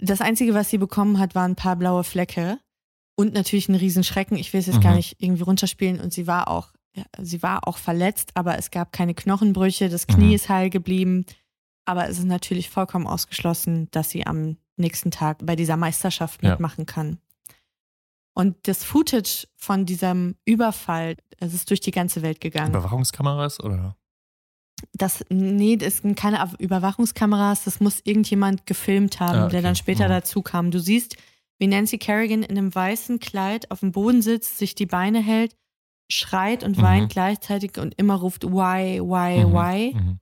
Das Einzige, was sie bekommen hat, waren ein paar blaue Flecke und natürlich ein Riesenschrecken. Ich will es jetzt Mhm. gar nicht irgendwie runterspielen und sie war auch, ja, sie war auch verletzt, aber es gab keine Knochenbrüche, das Knie Mhm. ist heil geblieben. Aber es ist natürlich vollkommen ausgeschlossen, dass sie am nächsten Tag bei dieser Meisterschaft Ja. mitmachen kann. Und das Footage von diesem Überfall, es ist durch die ganze Welt gegangen. Überwachungskameras oder? Das, nee, das sind keine Überwachungskameras, das muss irgendjemand gefilmt haben, Ah, okay. der dann später Mhm. dazu kam. Du siehst, wie Nancy Kerrigan in einem weißen Kleid auf dem Boden sitzt, sich die Beine hält, schreit und Mhm. weint gleichzeitig und immer ruft why, why, Mhm. why. Mhm.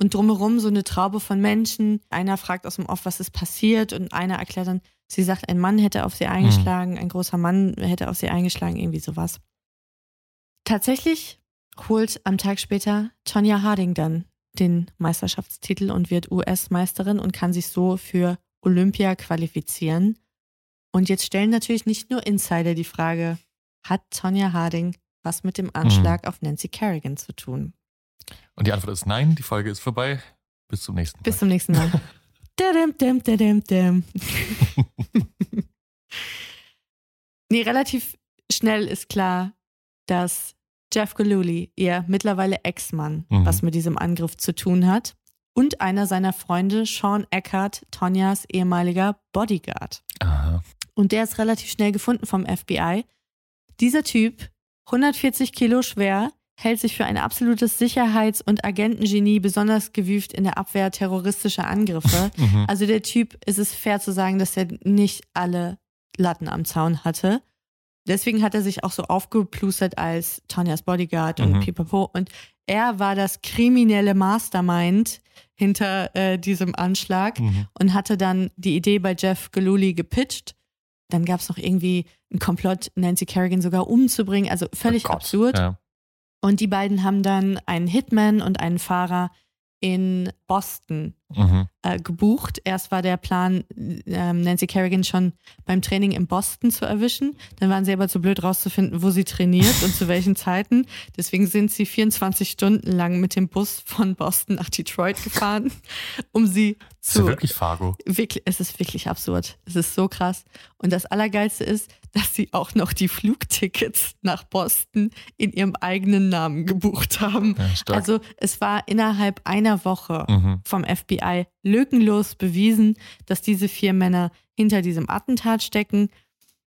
Und drumherum so eine Traube von Menschen. Einer fragt aus dem Off, was ist passiert und einer erklärt dann, sie sagt, ein Mann hätte auf sie eingeschlagen, ein großer Mann hätte auf sie eingeschlagen, irgendwie sowas. Tatsächlich holt am Tag später Tonya Harding dann den Meisterschaftstitel und wird US-Meisterin und kann sich so für Olympia qualifizieren. Und jetzt stellen natürlich nicht nur Insider die Frage, hat Tonya Harding was mit dem Anschlag auf Nancy Kerrigan zu tun? Und die Antwort ist nein, die Folge ist vorbei. Bis zum nächsten Mal. Bis zum nächsten Mal. Dadam, dam, dadam, dam. nee, relativ schnell ist klar, dass Jeff Galooly, ihr mittlerweile Ex-Mann, Mhm. was mit diesem Angriff zu tun hat. Und einer seiner Freunde, Sean Eckhart, Tonjas ehemaliger Bodyguard. Aha. Und der ist relativ schnell gefunden vom FBI. Dieser Typ, 140 Kilo schwer, hält sich für ein absolutes Sicherheits- und Agentengenie, besonders gewieft in der Abwehr terroristischer Angriffe. Mhm. Also der Typ, ist es fair zu sagen, dass er nicht alle Latten am Zaun hatte. Deswegen hat er sich auch so aufgeplustert als Tonjas Bodyguard und Mhm. pipapo. Und er war das kriminelle Mastermind hinter äh, diesem Anschlag Mhm. und hatte dann die Idee bei Jeff Galooly gepitcht. Dann gab es noch irgendwie einen Komplott, Nancy Kerrigan sogar umzubringen. Also völlig Oh absurd. Ja. Und die beiden haben dann einen Hitman und einen Fahrer in Boston Mhm. äh, gebucht. Erst war der Plan, ähm, Nancy Kerrigan schon beim Training in Boston zu erwischen. Dann waren sie aber zu blöd rauszufinden, wo sie trainiert und zu welchen Zeiten. Deswegen sind sie 24 Stunden lang mit dem Bus von Boston nach Detroit gefahren, um sie Ist ja zu wirklich Fargo. wirklich, es ist wirklich absurd. Es ist so krass. Und das Allergeilste ist, dass sie auch noch die Flugtickets nach Boston in ihrem eigenen Namen gebucht haben. Ja. Also es war innerhalb einer Woche Mhm. vom FBI lückenlos bewiesen, dass diese vier Männer hinter diesem Attentat stecken.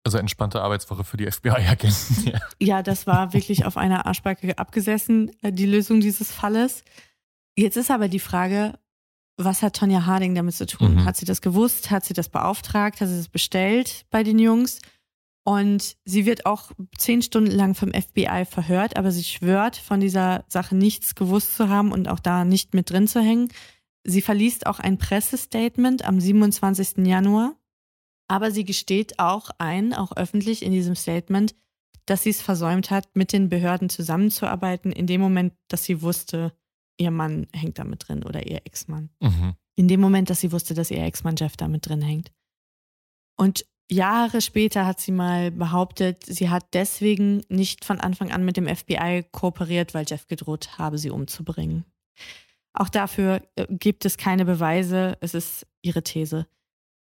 Also entspannte Arbeitswoche für die FBI-Agenten. Ja. Ja, das war wirklich auf einer Arschbacke abgesessen, äh, die Lösung dieses Falles. Jetzt ist aber die Frage, was hat Tonja Harding damit zu tun? Mhm. Hat sie das gewusst? Hat sie das beauftragt? Hat sie das bestellt bei den Jungs? Und sie wird auch zehn Stunden lang vom FBI verhört, aber sie schwört, von dieser Sache nichts gewusst zu haben und auch da nicht mit drin zu hängen. Sie verliest auch ein Pressestatement am 27. Januar, aber sie gesteht auch ein, auch öffentlich in diesem Statement, dass sie es versäumt hat, mit den Behörden zusammenzuarbeiten, in dem Moment, dass sie wusste, ihr Mann hängt damit drin oder ihr Ex-Mann. Mhm. In dem Moment, dass sie wusste, dass ihr Ex-Mann Jeff damit drin hängt. Und Jahre später hat sie mal behauptet, sie hat deswegen nicht von Anfang an mit dem FBI kooperiert, weil Jeff gedroht habe, sie umzubringen. Auch dafür äh, gibt es keine Beweise, es ist ihre These.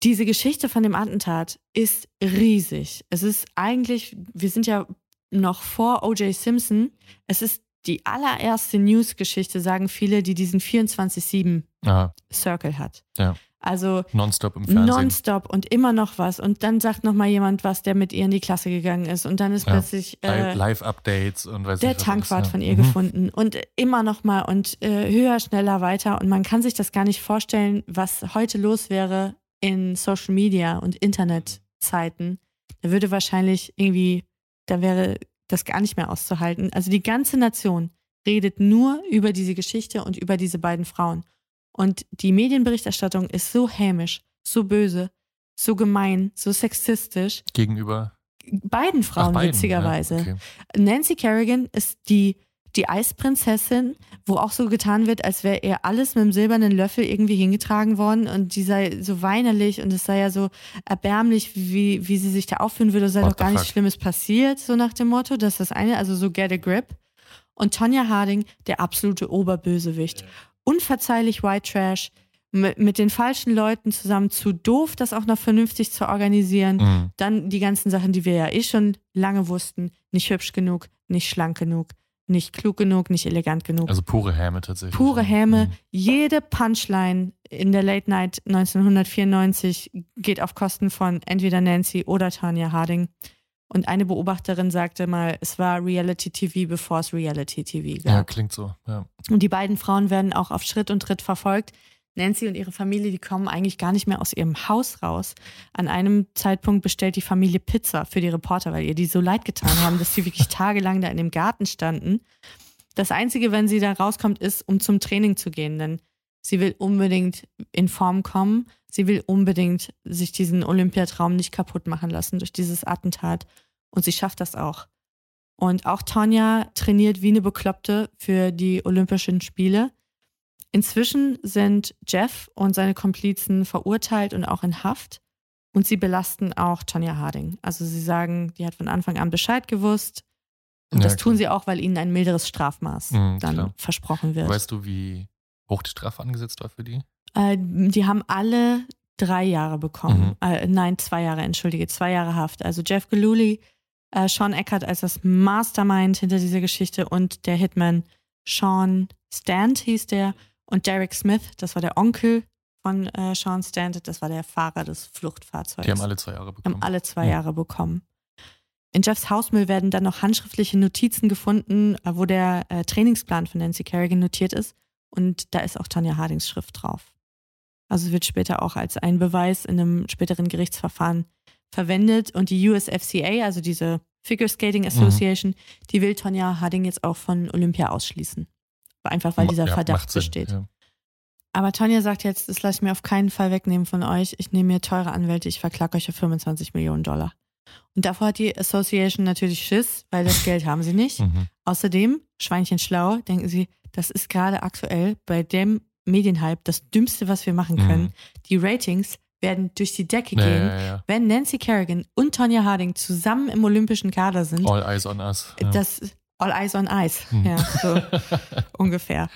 Diese Geschichte von dem Attentat ist riesig. Es ist eigentlich, wir sind ja noch vor O.J. Simpson, es ist die allererste News-Geschichte, sagen viele, die diesen 24-7 Aha. Circle hat. Ja. Also Nonstop im Fernsehen. nonstop und immer noch was. Und dann sagt noch mal jemand was, der mit ihr in die Klasse gegangen ist. Und dann ist Ja. plötzlich äh, Li- Live-Updates und weiß der nicht, Tankwart von ihr Mhm. gefunden. Und immer noch mal und äh, höher, schneller, weiter. Und man kann sich das gar nicht vorstellen, was heute los wäre in Social Media und Internetzeiten. Da würde wahrscheinlich irgendwie, da wäre das gar nicht mehr auszuhalten. Also die ganze Nation redet nur über diese Geschichte und über diese beiden Frauen. Und die Medienberichterstattung ist so hämisch, so böse, so gemein, so sexistisch. Gegenüber Beiden Frauen, Ach, beiden, witzigerweise. Ja, okay. Nancy Kerrigan ist die, die Eisprinzessin, wo auch so getan wird, als wäre ihr alles mit einem silbernen Löffel irgendwie hingetragen worden und die sei so weinerlich und es sei ja so erbärmlich, wie, wie sie sich da aufführen würde, sei What doch gar nichts? Schlimmes passiert, so nach dem Motto. Das ist das eine, also so get a grip. Und Tonja Harding, der absolute Oberbösewicht. Unverzeihlich White Trash, mit, mit den falschen Leuten zusammen, zu doof, das auch noch vernünftig zu organisieren. Mhm. Dann die ganzen Sachen, die wir ja eh schon lange wussten. Nicht hübsch genug, nicht schlank genug, nicht klug genug, nicht elegant genug. Also pure Häme tatsächlich. Pure Häme. Mhm. Jede Punchline in der Late Night 1994 geht auf Kosten von entweder Nancy oder Tanya Harding. Und eine Beobachterin sagte mal, es war Reality TV, bevor es Reality TV gab. Ja, klingt so. Ja. Und die beiden Frauen werden auch auf Schritt und Tritt verfolgt. Nancy und ihre Familie, die kommen eigentlich gar nicht mehr aus ihrem Haus raus. An einem Zeitpunkt bestellt die Familie Pizza für die Reporter, weil ihr die so leid getan haben, dass sie wirklich tagelang da in dem Garten standen. Das Einzige, wenn sie da rauskommt, ist, um zum Training zu gehen, denn sie will unbedingt in Form kommen. Sie will unbedingt sich diesen Olympiatraum nicht kaputt machen lassen durch dieses Attentat. Und sie schafft das auch. Und auch Tonja trainiert wie eine Bekloppte für die Olympischen Spiele. Inzwischen sind Jeff und seine Komplizen verurteilt und auch in Haft. Und sie belasten auch Tonja Harding. Also sie sagen, die hat von Anfang an Bescheid gewusst. Und Ja, das tun klar. sie auch, weil ihnen ein milderes Strafmaß Mhm, dann klar. versprochen wird. Weißt du, wie hoch die Strafe angesetzt war für die? Äh, die haben alle drei Jahre bekommen. Mhm. Äh, nein, zwei Jahre, entschuldige, zwei Jahre Haft. Also Jeff Galooly Äh, Sean Eckert als das Mastermind hinter dieser Geschichte und der Hitman Sean Stant hieß der und Derek Smith, das war der Onkel von äh, Sean Stant, das war der Fahrer des Fluchtfahrzeugs. Die haben alle zwei Jahre bekommen. haben alle zwei Ja. Jahre bekommen. In Jeffs Hausmüll werden dann noch handschriftliche Notizen gefunden, äh, wo der äh, Trainingsplan von Nancy Kerrigan notiert ist. Und da ist auch Tanja Hardings Schrift drauf. Also es wird später auch als ein Beweis in einem späteren Gerichtsverfahren verwendet. Und die USFCA, also diese Figure Skating Association, die will Tonja Harding jetzt auch von Olympia ausschließen. Einfach weil dieser Ja, Verdacht besteht. Ja. Aber Tonja sagt jetzt, das lasse ich mir auf keinen Fall wegnehmen von euch. Ich nehme mir teure Anwälte, ich verklage euch auf 25 Millionen Dollar. Und davor hat die Association natürlich Schiss, weil das Geld haben sie nicht. Mhm. Außerdem, Schweinchen schlau, denken sie, das ist gerade aktuell bei dem Medienhype das Dümmste, was wir machen können. Mhm. Die Ratings werden durch die Decke Ja, gehen, ja, wenn Nancy Kerrigan und Tonja Harding zusammen im olympischen Kader sind. All eyes on us. Das All Eyes on Ice. Mhm. Ja, so ungefähr.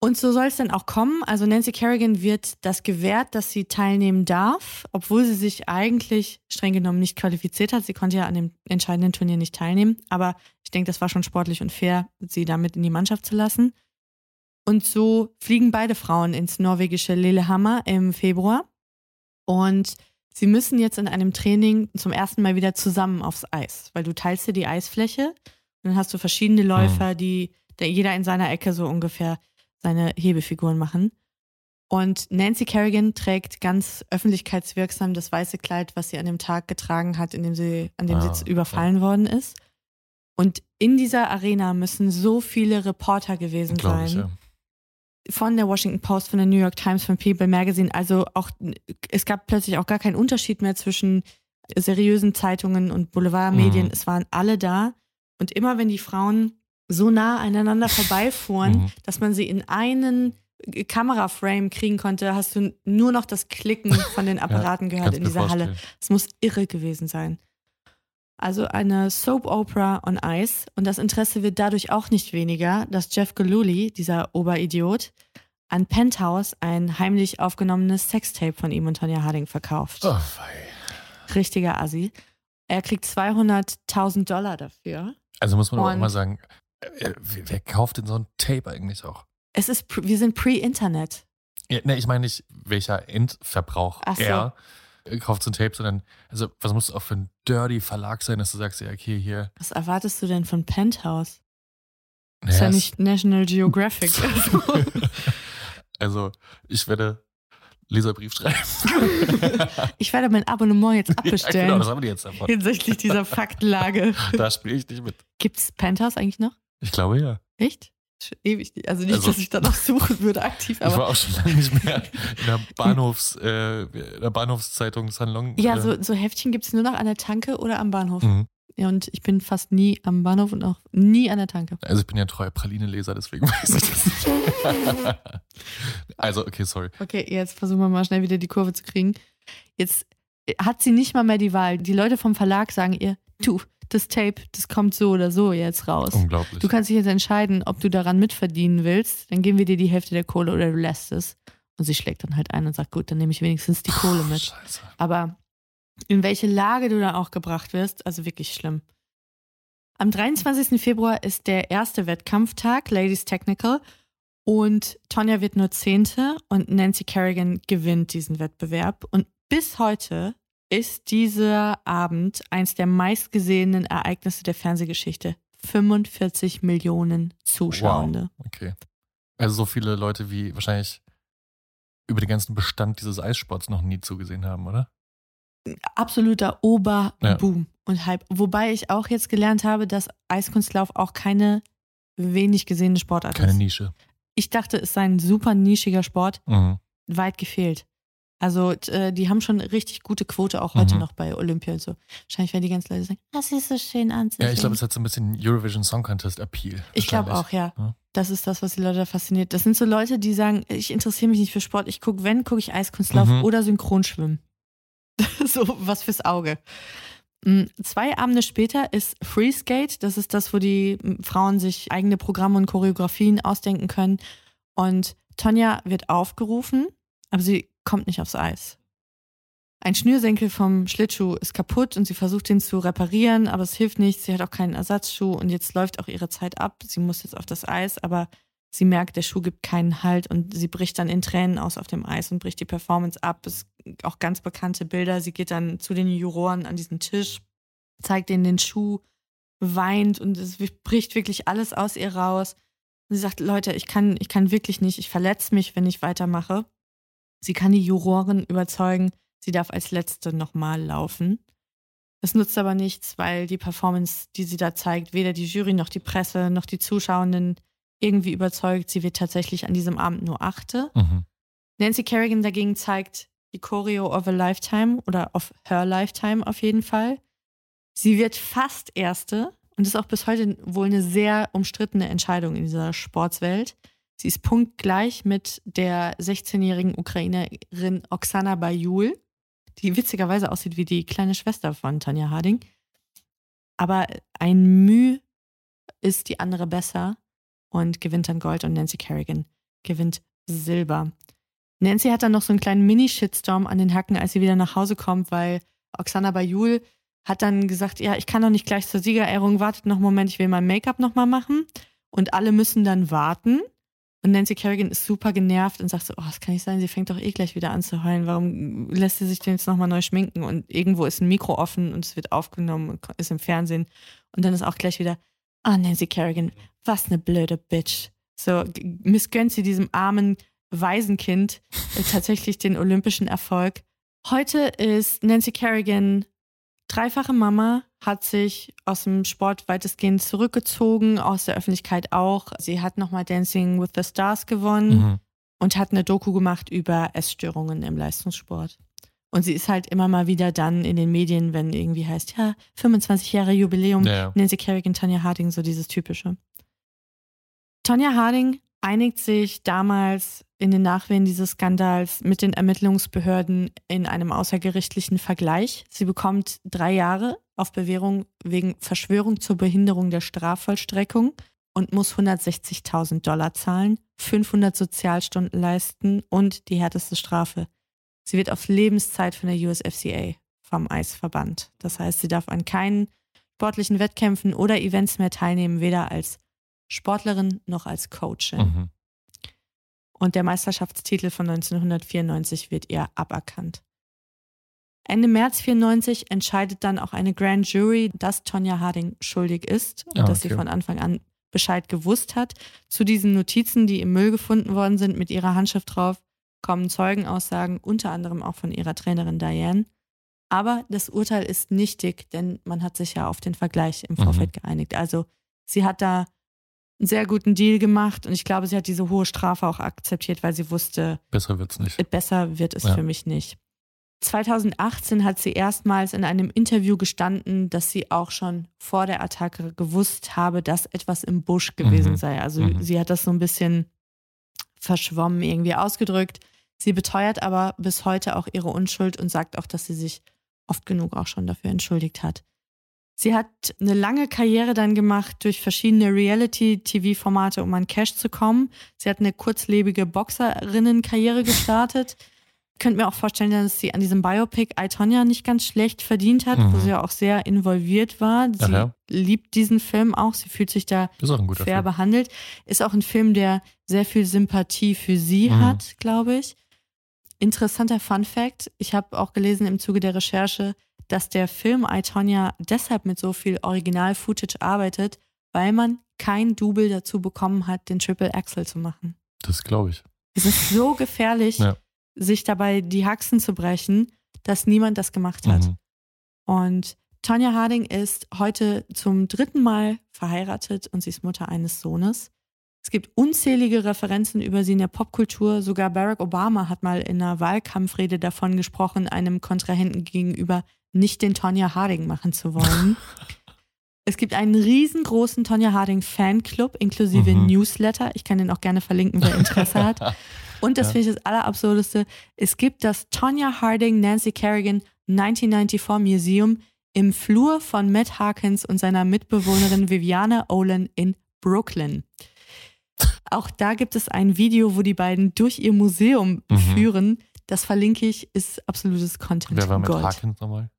Und so soll es dann auch kommen. Also Nancy Kerrigan wird das gewährt, dass sie teilnehmen darf, obwohl sie sich eigentlich streng genommen nicht qualifiziert hat. Sie konnte ja an dem entscheidenden Turnier nicht teilnehmen. Aber ich denke, das war schon sportlich und fair, sie damit in die Mannschaft zu lassen. Und so fliegen beide Frauen ins norwegische Lillehammer im Februar. Und sie müssen jetzt in einem Training zum ersten Mal wieder zusammen aufs Eis, weil du teilst dir die Eisfläche und dann hast du verschiedene Läufer, die der jeder in seiner Ecke so ungefähr seine Hebefiguren machen. Und Nancy Kerrigan trägt ganz öffentlichkeitswirksam das weiße Kleid, was sie an dem Tag getragen hat, in dem sie, an dem Ah, sie jetzt überfallen worden ist. Und in dieser Arena müssen so viele Reporter gewesen Glaub sein ich, ja. Von der Washington Post, von der New York Times, von People Magazine. Also auch, es gab plötzlich auch gar keinen Unterschied mehr zwischen seriösen Zeitungen und Boulevardmedien. Mhm. Es waren alle da. Und immer wenn die Frauen so nah aneinander vorbeifuhren, Mhm. dass man sie in einen Kameraframe kriegen konnte, hast du nur noch das Klicken von den Apparaten gehört kann's in dieser Halle. Es muss irre gewesen sein. Also eine Soap Opera on Ice. Und das Interesse wird dadurch auch nicht weniger, dass Jeff Galooly, dieser Oberidiot, an Penthouse ein heimlich aufgenommenes Sextape von ihm und Tonya Harding verkauft. Oh, wei. Richtiger Assi. Er kriegt 200.000 Dollar dafür. Also muss man aber auch Und- mal sagen, äh, wer wer kauft denn so ein Tape eigentlich auch? Es ist, wir sind pre-Internet. Ja, ne, ich meine nicht, welcher Endverbrauch Ach so. er äh, kauft so ein Tape, sondern, also was muss auch für ein dirty Verlag sein, dass du sagst, ja, okay, hier. Was erwartest du denn von Penthouse? naja, ist ja es- nicht National Geographic. also, ich werde Leserbrief schreiben. ich werde mein Abonnement jetzt Ja, abbestellen. genau, das haben wir jetzt davon. hinsichtlich dieser Faktenlage. Da spiele ich nicht mit. Gibt's Penthouse eigentlich noch? Ich glaube ja. Echt? Ewig. nicht. Also nicht, Also- dass ich danach suchen würde, aktiv, ich war aber. auch schon lange nicht mehr in der Bahnhofs, äh, in der Bahnhofszeitung San Long. Ja, äh, so, so Heftchen gibt's nur noch an der Tanke oder am Bahnhof. mhm. Ja, und ich bin fast nie am Bahnhof und auch nie an der Tanke. Also ich bin ja treuer Praline-Leser, deswegen weiß ich das nicht. also, okay, sorry. Okay, jetzt versuchen wir mal schnell wieder die Kurve zu kriegen. Jetzt hat sie nicht mal mehr die Wahl. Die Leute vom Verlag sagen ihr, du, das Tape, das kommt so oder so jetzt raus. Unglaublich. Du kannst dich jetzt entscheiden, ob du daran mitverdienen willst. Dann geben wir dir die Hälfte der Kohle oder du lässt es. Und sie schlägt dann halt ein und sagt, gut, dann nehme ich wenigstens die Kohle mit. Scheiße. Aber in welche Lage du da auch gebracht wirst, also wirklich schlimm. Am 23. Februar ist der erste Wettkampftag, Ladies Technical. Und Tonja wird nur Zehnte und Nancy Kerrigan gewinnt diesen Wettbewerb. Und bis heute ist dieser Abend eins der meistgesehenen Ereignisse der Fernsehgeschichte. 45 Millionen Zuschauende. Wow. Okay. Also so viele Leute wie wahrscheinlich über den ganzen Bestand dieses Eissports noch nie zugesehen haben, oder? absoluter Oberboom und Hype. Wobei ich auch jetzt gelernt habe, dass Eiskunstlauf auch keine wenig gesehene Sportart Keine ist. Nische. Ich dachte, es sei ein super nischiger Sport, Mhm. weit gefehlt. Also äh, die haben schon richtig gute Quote auch heute Mhm. noch bei Olympia und so. Wahrscheinlich werden die ganzen Leute sagen, das ist so schön anzusehen. Ja, ich glaube, es hat so ein bisschen Eurovision Song Contest Appeal. Ich glaube auch, ja. Ja. Das ist das, was die Leute fasziniert. Das sind so Leute, die sagen, ich interessiere mich nicht für Sport. Ich gucke, wenn, gucke ich Eiskunstlauf Mhm. oder Synchronschwimmen. so was fürs Auge. Mm, Zwei Abende später ist Free Skate. Das ist das, wo die Frauen sich eigene Programme und Choreografien ausdenken können. Und Tonja wird aufgerufen, aber sie kommt nicht aufs Eis. Ein Schnürsenkel vom Schlittschuh ist kaputt und sie versucht ihn zu reparieren, aber es hilft nicht. Sie hat auch keinen Ersatzschuh und jetzt läuft auch ihre Zeit ab. Sie muss jetzt auf das Eis, aber sie merkt, der Schuh gibt keinen Halt und sie bricht dann in Tränen aus auf dem Eis und bricht die Performance ab. Es sind auch ganz bekannte Bilder. Sie geht dann zu den Juroren an diesen Tisch, zeigt ihnen den Schuh, weint und es bricht wirklich alles aus ihr raus. Sie sagt, Leute, ich kann, ich kann wirklich nicht, ich verletze mich, wenn ich weitermache. Sie kann die Juroren überzeugen, sie darf als Letzte nochmal laufen. Das nutzt aber nichts, weil die Performance, die sie da zeigt, weder die Jury noch die Presse noch die Zuschauenden irgendwie überzeugt. Sie wird tatsächlich an diesem Abend nur Achte. Mhm. Nancy Kerrigan dagegen zeigt die Choreo of a Lifetime oder of her Lifetime auf jeden Fall. Sie wird fast Erste und ist auch bis heute wohl eine sehr umstrittene Entscheidung in dieser Sportswelt. Sie ist punktgleich mit der 16-jährigen Ukrainerin Oksana Bayul, die witzigerweise aussieht wie die kleine Schwester von Tanja Harding. Aber ein Mühe ist die andere besser und gewinnt dann Gold und Nancy Kerrigan gewinnt Silber. Nancy hat dann noch so einen kleinen Mini-Shitstorm an den Hacken, als sie wieder nach Hause kommt, weil Oksana Bayul hat dann gesagt, ja, ich kann doch nicht gleich zur Siegerehrung, wartet noch einen Moment, ich will mein Make-up nochmal machen. Und alle müssen dann warten. Und Nancy Kerrigan ist super genervt und sagt so, oh, das kann nicht sein, sie fängt doch eh gleich wieder an zu heulen. Warum lässt sie sich denn jetzt nochmal neu schminken? Und irgendwo ist ein Mikro offen und es wird aufgenommen und ist im Fernsehen. Und dann ist auch gleich wieder, ah, oh, Nancy Kerrigan, was eine blöde Bitch. So missgönnt sie diesem armen Waisenkind äh, tatsächlich den olympischen Erfolg. Heute ist Nancy Kerrigan dreifache Mama, hat sich aus dem Sport weitestgehend zurückgezogen, aus der Öffentlichkeit auch. Sie hat nochmal Dancing with the Stars gewonnen Mhm. und hat eine Doku gemacht über Essstörungen im Leistungssport. Und sie ist halt immer mal wieder dann in den Medien, wenn irgendwie heißt, ja, 25 Jahre Jubiläum, Ja. Nancy Kerrigan, Tanya Harding, so dieses typische. Tanya Harding einigt sich damals in den Nachwehen dieses Skandals mit den Ermittlungsbehörden in einem außergerichtlichen Vergleich. Sie bekommt drei Jahre auf Bewährung wegen Verschwörung zur Behinderung der Strafvollstreckung und muss 160.000 Dollar zahlen, 500 Sozialstunden leisten und die härteste Strafe. Sie wird auf Lebenszeit von der USFCA vom Eis verbannt. Das heißt, sie darf an keinen sportlichen Wettkämpfen oder Events mehr teilnehmen, weder als Sportlerin noch als Coachin. Mhm. Und der Meisterschaftstitel von 1994 wird ihr aberkannt. Ende März 94 entscheidet dann auch eine Grand Jury, dass Tonya Harding schuldig ist und Ah, dass sie okay. von Anfang an Bescheid gewusst hat. Zu diesen Notizen, die im Müll gefunden worden sind, mit ihrer Handschrift drauf, kommen Zeugenaussagen, unter anderem auch von ihrer Trainerin Diane. Aber das Urteil ist nichtig, denn man hat sich ja auf den Vergleich im Mhm. Vorfeld geeinigt. Also sie hat da einen sehr guten Deal gemacht und ich glaube, sie hat diese hohe Strafe auch akzeptiert, weil sie wusste, Besser wird's nicht. besser wird es Ja. für mich nicht. 2018 hat sie erstmals in einem Interview gestanden, dass sie auch schon vor der Attacke gewusst habe, dass etwas im Busch gewesen Mhm. sei. Also Mhm. sie hat das so ein bisschen verschwommen irgendwie ausgedrückt. Sie beteuert aber bis heute auch ihre Unschuld und sagt auch, dass sie sich oft genug auch schon dafür entschuldigt hat. Sie hat eine lange Karriere dann gemacht durch verschiedene Reality-TV-Formate, um an Cash zu kommen. Sie hat eine kurzlebige Boxerinnenkarriere gestartet. Ich könnte mir auch vorstellen, dass sie an diesem Biopic I, Tonya nicht ganz schlecht verdient hat, wo Mhm. sie ja auch sehr involviert war. Sie Ach ja. liebt diesen Film auch. Sie fühlt sich da fair Film. behandelt. Ist auch ein Film, der sehr viel Sympathie für sie Mhm. hat, glaube ich. Interessanter Fun Fact: Ich habe auch gelesen im Zuge der Recherche, dass der Film I, Tonya deshalb mit so viel Original-Footage arbeitet, weil man kein Double dazu bekommen hat, den Triple Axel zu machen. Das glaube ich. Es ist so gefährlich, Ja. sich dabei die Haxen zu brechen, dass niemand das gemacht hat. Mhm. Und Tanya Harding ist heute zum dritten Mal verheiratet und sie ist Mutter eines Sohnes. Es gibt unzählige Referenzen über sie in der Popkultur. Sogar Barack Obama hat mal in einer Wahlkampfrede davon gesprochen, einem Kontrahenten gegenüber nicht den Tonya Harding machen zu wollen. es gibt einen riesengroßen Tonya Harding Fanclub inklusive Mhm. Newsletter. Ich kann den auch gerne verlinken, wer Interesse hat. Und das Ja. finde ich das Allerabsurdeste. Es gibt das Tonya Harding Nancy Kerrigan 1994 Museum im Flur von Matt Harkins und seiner Mitbewohnerin Viviane Olin in Brooklyn. Auch da gibt es ein Video, wo die beiden durch ihr Museum Mhm. führen. Das verlinke ich, ist absolutes Content. Wer war mit Gold. Harkins nochmal?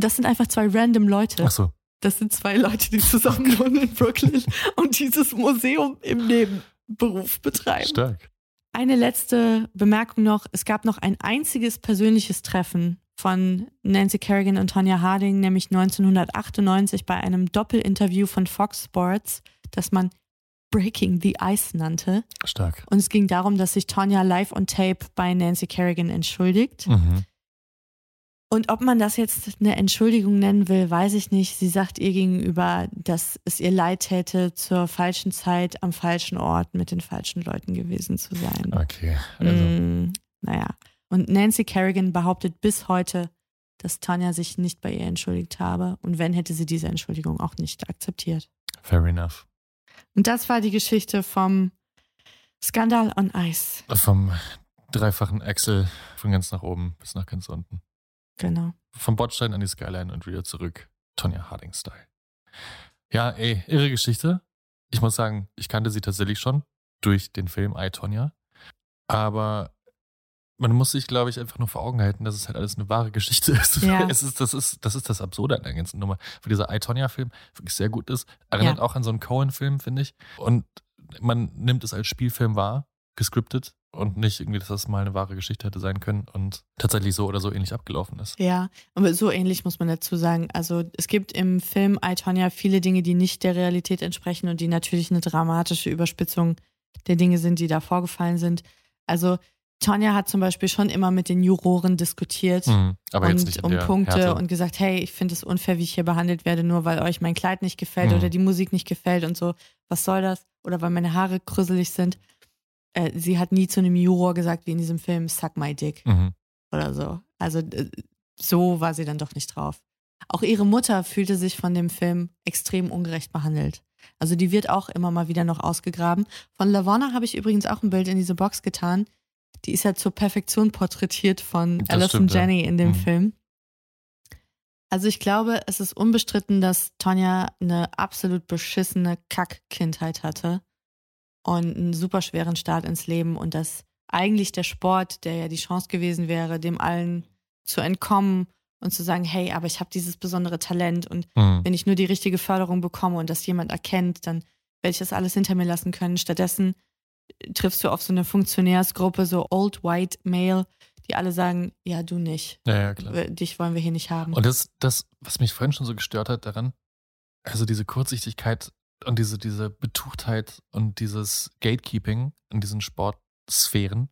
Das sind einfach zwei random Leute. Ach so. Das sind zwei Leute, die zusammen wohnen in Brooklyn und dieses Museum im Nebenberuf betreiben. Stark. Eine letzte Bemerkung noch. Es gab noch ein einziges persönliches Treffen von Nancy Kerrigan und Tonya Harding, nämlich 1998 bei einem Doppelinterview von Fox Sports, das man Breaking the Ice nannte. Stark. Und es ging darum, dass sich Tonya live on tape bei Nancy Kerrigan entschuldigt. Mhm. Und ob man das jetzt eine Entschuldigung nennen will, weiß ich nicht. Sie sagt ihr gegenüber, dass es ihr leid täte, zur falschen Zeit am falschen Ort mit den falschen Leuten gewesen zu sein. Okay. Also, Mm, naja. Und Nancy Kerrigan behauptet bis heute, dass Tanja sich nicht bei ihr entschuldigt habe. Und wenn, hätte sie diese Entschuldigung auch nicht akzeptiert. fair enough. Und das war die Geschichte vom Skandal on Ice. Vom dreifachen Axel von ganz nach oben bis nach ganz unten. Genau. Vom Bordstein an die Skyline und wieder zurück. Tonja Harding-Style. Ja, ey, irre Geschichte. Ich muss sagen, ich kannte sie tatsächlich schon durch den Film I, Tonya. Aber man muss sich, glaube ich, einfach nur vor Augen halten, dass es halt alles eine wahre Geschichte ist. Ja. Es ist das, ist, das ist das Absurde an der ganzen Nummer. Weil dieser I, Tonya-Film wirklich sehr gut ist. Erinnert Ja. auch an so einen Cohen-Film, finde ich. Und man nimmt es als Spielfilm wahr, gescriptet. Und nicht irgendwie, dass das mal eine wahre Geschichte hätte sein können und tatsächlich so oder so ähnlich abgelaufen ist. Ja, aber so ähnlich muss man dazu sagen. Also es gibt im Film I, Tonya viele Dinge, die nicht der Realität entsprechen und die natürlich eine dramatische Überspitzung der Dinge sind, die da vorgefallen sind. Also Tonja hat zum Beispiel schon immer mit den Juroren diskutiert Mhm, aber und jetzt nicht in um Punkte Härte. und gesagt, hey, ich finde es unfair, wie ich hier behandelt werde, nur weil euch mein Kleid nicht gefällt Mhm. oder die Musik nicht gefällt und so. Was soll das? Oder weil meine Haare krüsselig sind. Äh, sie hat nie zu einem Juror gesagt, wie in diesem Film, suck my dick Mhm. oder so. Also äh, so war sie dann doch nicht drauf. Auch ihre Mutter fühlte sich von dem Film extrem ungerecht behandelt. Also die wird auch immer mal wieder noch ausgegraben. Von Lavonna habe ich übrigens auch ein Bild in diese Box getan. Die ist ja zur Perfektion porträtiert von Das Alison stimmt. Jenny in dem Mhm. Film. Also ich glaube, es ist unbestritten, dass Tonja eine absolut beschissene Kack-Kindheit hatte und einen super schweren Start ins Leben und dass eigentlich der Sport, der ja die Chance gewesen wäre, dem allen zu entkommen und zu sagen, hey, aber ich habe dieses besondere Talent und Mhm. wenn ich nur die richtige Förderung bekomme und das jemand erkennt, dann werde ich das alles hinter mir lassen können. Stattdessen triffst du auf so eine Funktionärsgruppe, so Old White Male, die alle sagen, ja, du nicht. Ja, ja, klar. Dich wollen wir hier nicht haben. Und das, das, was mich vorhin schon so gestört hat daran, also diese Kurzsichtigkeit und diese, diese Betuchtheit und dieses Gatekeeping in diesen Sportsphären,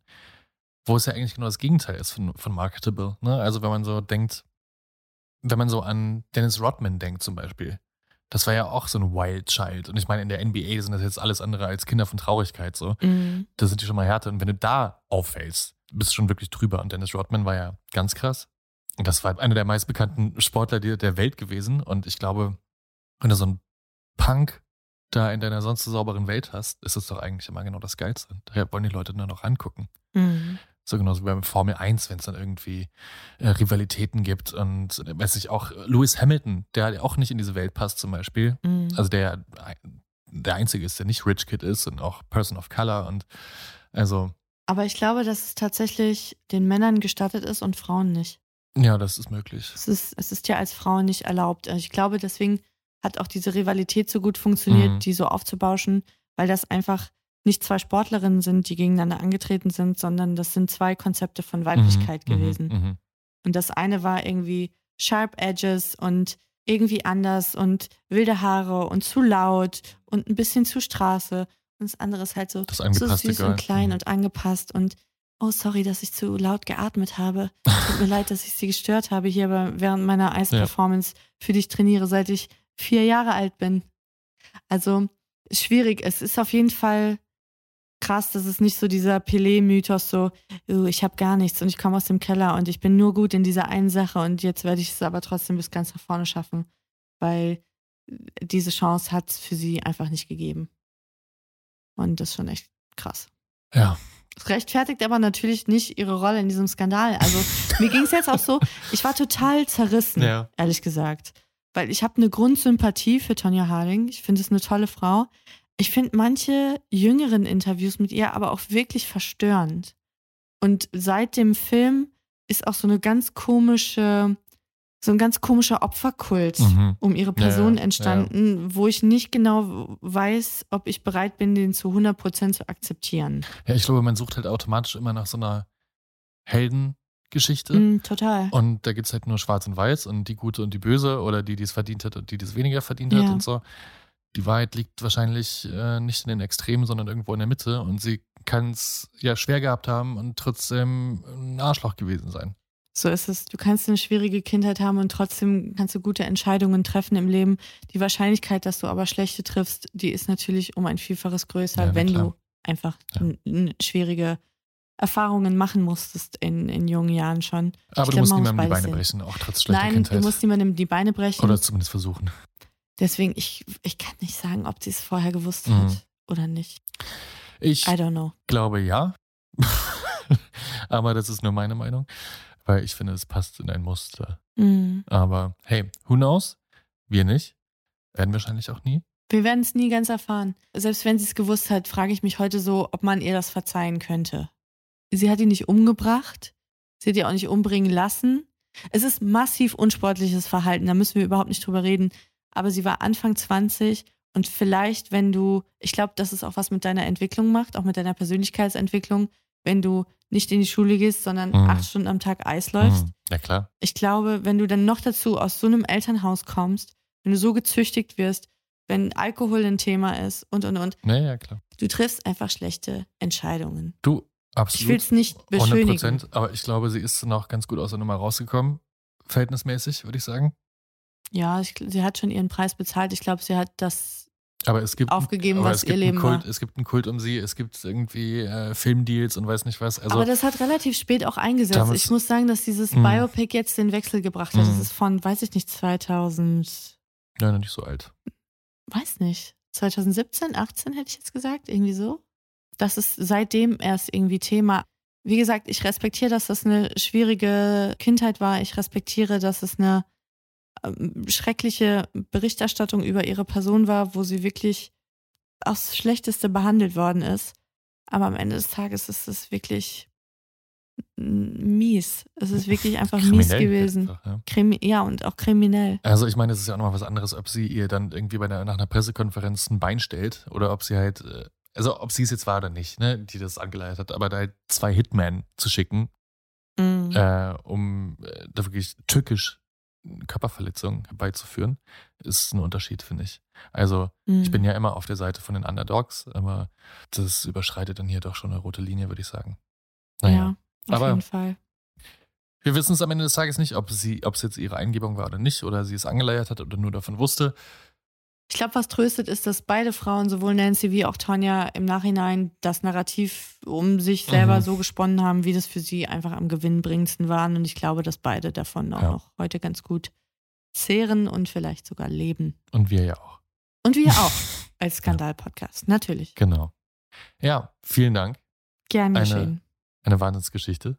wo es ja eigentlich genau das Gegenteil ist von, von marketable. Ne? Also wenn man so denkt, wenn man so an Dennis Rodman denkt zum Beispiel, das war ja auch so ein Wild Child. Und ich meine, in der NBA sind das jetzt alles andere als Kinder von Traurigkeit so. Mhm. Da sind die schon mal härter. Und wenn du da auffällst, bist du schon wirklich drüber. Und Dennis Rodman war ja ganz krass. Und das war einer der meistbekannten Sportler der Welt gewesen. Und ich glaube, wenn du so einen Punk da in deiner sonst so sauberen Welt hast, ist es doch eigentlich immer genau das Geilste. Daher wollen die Leute nur noch angucken. Mhm. So genauso wie beim Formel 1, wenn es dann irgendwie äh, Rivalitäten gibt. Und äh, weiß ich auch, Lewis Hamilton, der halt auch nicht in diese Welt passt zum Beispiel. Mhm. Also der der Einzige ist, der nicht Rich Kid ist und auch Person of Color. Und also, Aber ich glaube, dass es tatsächlich den Männern gestattet ist und Frauen nicht. ja, das ist möglich. Es ist, es ist ja als Frau nicht erlaubt. Also Ich glaube, deswegen hat auch diese Rivalität so gut funktioniert, Mhm. die so aufzubauschen, weil das einfach nicht zwei Sportlerinnen sind, die gegeneinander angetreten sind, sondern das sind zwei Konzepte von Weiblichkeit Mhm, mhm, gewesen. mhm. Und das eine war irgendwie Sharp Edges und irgendwie anders und wilde Haare und zu laut und ein bisschen zu Straße. Und das andere ist halt so, so süß und klein Mhm. und angepasst und oh, sorry, dass ich zu laut geatmet habe. Tut mir leid, dass ich sie gestört habe hier während meiner Eisperformance, für die ich trainiere, seit ich vier Jahre alt bin. Also schwierig. Es ist auf jeden Fall krass, dass es nicht so dieser Pelé-Mythos so, "Oh, ich habe gar nichts und ich komme aus dem Keller und ich bin nur gut in dieser einen Sache und jetzt werde ich es aber trotzdem bis ganz nach vorne schaffen, weil diese Chance hat es für sie einfach nicht gegeben. Und das ist schon echt krass. Ja. Es rechtfertigt aber natürlich nicht ihre Rolle in diesem Skandal. Also mir ging es jetzt auch so, ich war total zerrissen, Ja. ehrlich gesagt. Weil ich habe eine Grundsympathie für Tonja Harding. Ich finde es eine tolle Frau. Ich finde manche jüngeren Interviews mit ihr aber auch wirklich verstörend. Und seit dem Film ist auch so eine ganz komische, so ein ganz komischer Opferkult Mhm. um ihre Person Ja, ja, entstanden, wo ich nicht genau weiß, ob ich bereit bin, den zu 100% zu akzeptieren. Ja, ich glaube, man sucht halt automatisch immer nach so einer Heldengeschichte. Mm, total. Und da gibt es halt nur schwarz und weiß und die gute und die böse oder die, die es verdient hat und die, die es weniger verdient hat Ja. und so. Die Wahrheit liegt wahrscheinlich äh, nicht in den Extremen, sondern irgendwo in der Mitte. Und sie kann es ja schwer gehabt haben und trotzdem ein Arschloch gewesen sein. So ist es. Du kannst eine schwierige Kindheit haben und trotzdem kannst du gute Entscheidungen treffen im Leben. Die Wahrscheinlichkeit, dass du aber schlechte triffst, die ist natürlich um ein Vielfaches größer, Ja, wenn klar. du einfach Ja. n- schwierige Erfahrungen machen musstest in, in jungen Jahren schon. Aber Ich du glaub, musst man muss niemandem die Beine sehen. brechen, auch trotz schlechter Nein, Kindheit. du musst niemandem die Beine brechen. Oder zumindest versuchen. Deswegen, ich, ich kann nicht sagen, ob sie es vorher gewusst Mhm. hat oder nicht. Ich I don't know. glaube ja. Aber das ist nur meine Meinung, weil ich finde, es passt in ein Muster. Mhm. Aber hey, who knows? Wir nicht. Werden wahrscheinlich auch nie. Wir werden es nie ganz erfahren. Selbst wenn sie es gewusst hat, frage ich mich heute so, ob man ihr das verzeihen könnte. Sie hat ihn nicht umgebracht. Sie hat ihn auch nicht umbringen lassen. Es ist massiv unsportliches Verhalten, da müssen wir überhaupt nicht drüber reden. Aber sie war Anfang 20 und vielleicht, wenn du, ich glaube, dass es auch was mit deiner Entwicklung macht, auch mit deiner Persönlichkeitsentwicklung, wenn du nicht in die Schule gehst, sondern Mhm. acht Stunden am Tag Eis läufst. Hm, ja klar. Ich glaube, wenn du dann noch dazu aus so einem Elternhaus kommst, wenn du so gezüchtigt wirst, wenn Alkohol ein Thema ist und und und, Naja, klar. du triffst einfach schlechte Entscheidungen. Du, absolut. Ich will es nicht beschönigen. 100%, aber ich glaube, sie ist noch ganz gut aus der Nummer rausgekommen. Verhältnismäßig, würde ich sagen. Ja, ich, sie hat schon ihren Preis bezahlt. Ich glaube, sie hat das Aber es gibt, Aufgegeben, aber was ihr Leben Kult, war. Es gibt einen Kult um sie, es gibt irgendwie äh, Filmdeals und weiß nicht was. Also, aber das hat relativ spät auch eingesetzt. Damals- ich muss sagen, dass dieses Mhm. Biopic jetzt den Wechsel gebracht hat. Das Mhm. ist von, weiß ich nicht, 2000, ja, noch nicht so alt. weiß nicht, 2017, 18 hätte ich jetzt gesagt, irgendwie so. Das ist seitdem erst irgendwie Thema. Wie gesagt, ich respektiere, dass das eine schwierige Kindheit war. Ich respektiere, dass es eine ähm, schreckliche Berichterstattung über ihre Person war, wo sie wirklich aufs Schlechteste behandelt worden ist. Aber am Ende des Tages ist es wirklich mies. Es ist wirklich einfach mies Kriminell gewesen. einfach, ja. Krimi ja, und auch kriminell. Also ich meine, es ist ja auch nochmal was anderes, ob sie ihr dann irgendwie bei einer, nach einer Pressekonferenz ein Bein stellt oder ob sie halt, äh, also ob sie es jetzt war oder nicht, ne, die das angeleitet hat, aber da halt zwei Hitmen zu schicken, Mhm. äh, um äh, da wirklich tückisch Körperverletzungen herbeizuführen, ist ein Unterschied, finde ich. Also ich Mhm. bin ja immer auf der Seite von den Underdogs, aber das überschreitet dann hier doch schon eine rote Linie, würde ich sagen. Naja. Ja, auf aber- jeden Fall. Wir wissen es am Ende des Tages nicht, ob sie, ob es jetzt ihre Eingebung war oder nicht, oder sie es angeleiert hat oder nur davon wusste. Ich glaube, was tröstet, ist, dass beide Frauen, sowohl Nancy wie auch Tanja, im Nachhinein das Narrativ um sich selber Mhm. so gesponnen haben, wie das für sie einfach am gewinnbringendsten waren. Und ich glaube, dass beide davon auch Ja. noch heute ganz gut zehren und vielleicht sogar leben. Und wir ja auch. Und wir auch als Skandal-Podcast. Natürlich. Genau. Ja, vielen Dank. Gern Eine- geschehen. Eine Wahnsinnsgeschichte.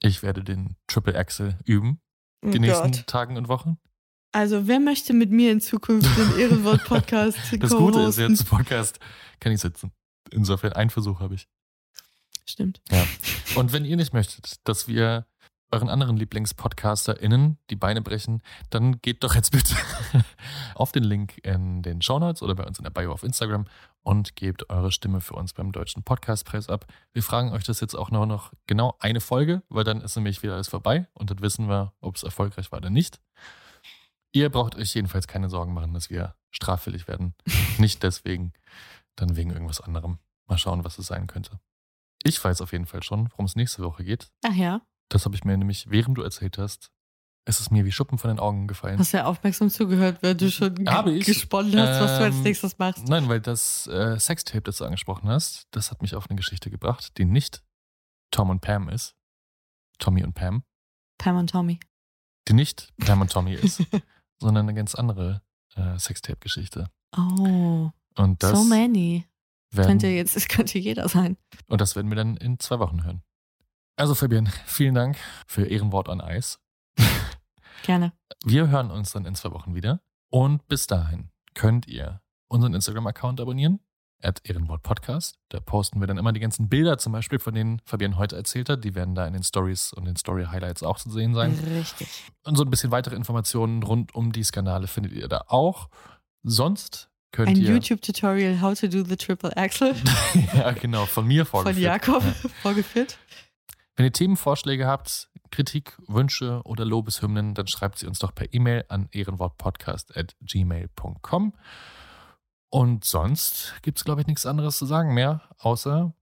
Ich werde den Triple Axel üben, die Oh nächsten Gott. Tagen und Wochen. Also, wer möchte mit mir in Zukunft den Ehrenwort-Podcast Das Gute ist jetzt, Podcast kann ich sitzen. Insofern, einen Versuch habe ich. Stimmt. Ja. Und wenn ihr nicht möchtet, dass wir euren anderen LieblingspodcasterInnen die Beine brechen, dann geht doch jetzt bitte auf den Link in den Shownotes oder bei uns in der Bio auf Instagram und gebt eure Stimme für uns beim Deutschen Podcastpreis ab. Wir fragen euch das jetzt auch nur noch genau eine Folge, weil dann ist nämlich wieder alles vorbei und dann wissen wir, ob es erfolgreich war oder nicht. Ihr braucht euch jedenfalls keine Sorgen machen, dass wir straffällig werden. nicht deswegen, dann wegen irgendwas anderem. Mal schauen, was es sein könnte. Ich weiß auf jeden Fall schon, worum es nächste Woche geht. Ach ja, Das habe ich mir nämlich, während du erzählt hast, es ist mir wie Schuppen von den Augen gefallen. hast ja aufmerksam zugehört, während du schon Habe ich. gesponnen hast, was du als Ähm, nächstes machst. Nein, weil das äh, Sextape, das du angesprochen hast, das hat mich auf eine Geschichte gebracht, die nicht Tom und Pam ist. Tommy und Pam. Pam und Tommy. Die nicht Pam und Tommy ist, sondern eine ganz andere äh, Sextape-Geschichte. Oh, Und das, so many. werden, Könnte jetzt, es könnte jeder sein. und das werden wir dann in zwei Wochen hören. Also Fabian, vielen Dank für Ehrenwort on Eis. Gerne. Wir hören uns dann in zwei Wochen wieder. Und bis dahin könnt ihr unseren Instagram-Account abonnieren. At Ehrenwort Podcast. Da posten wir dann immer die ganzen Bilder, zum Beispiel von denen Fabian heute erzählt hat. Die werden da in den Stories und den Story Highlights auch zu sehen sein. Richtig. Und so ein bisschen weitere Informationen rund um die Skandale findet ihr da auch. Sonst könnt Ein ihr. YouTube-Tutorial How to do the Triple Axel ja, genau, von mir von vorgeführt. Jakob Ja. vorgeführt. Wenn ihr Themenvorschläge habt, Kritik, Wünsche oder Lobeshymnen, dann schreibt sie uns doch per E-Mail an ehrenwortpodcast.gmail.com. Und sonst gibt es, glaube ich, nichts anderes zu sagen mehr, außer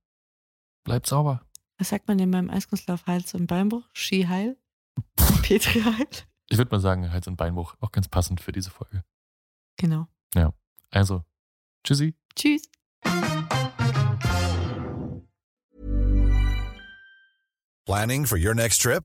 bleibt sauber. Was sagt man denn beim Eiskunstlauf Hals- und Beinbruch? Skiheil? Petri Heil? Ich würde mal sagen, Hals- und Beinbruch, auch ganz passend für diese Folge. Genau. Also, tschüssi. Tschüss. Planning for your next trip?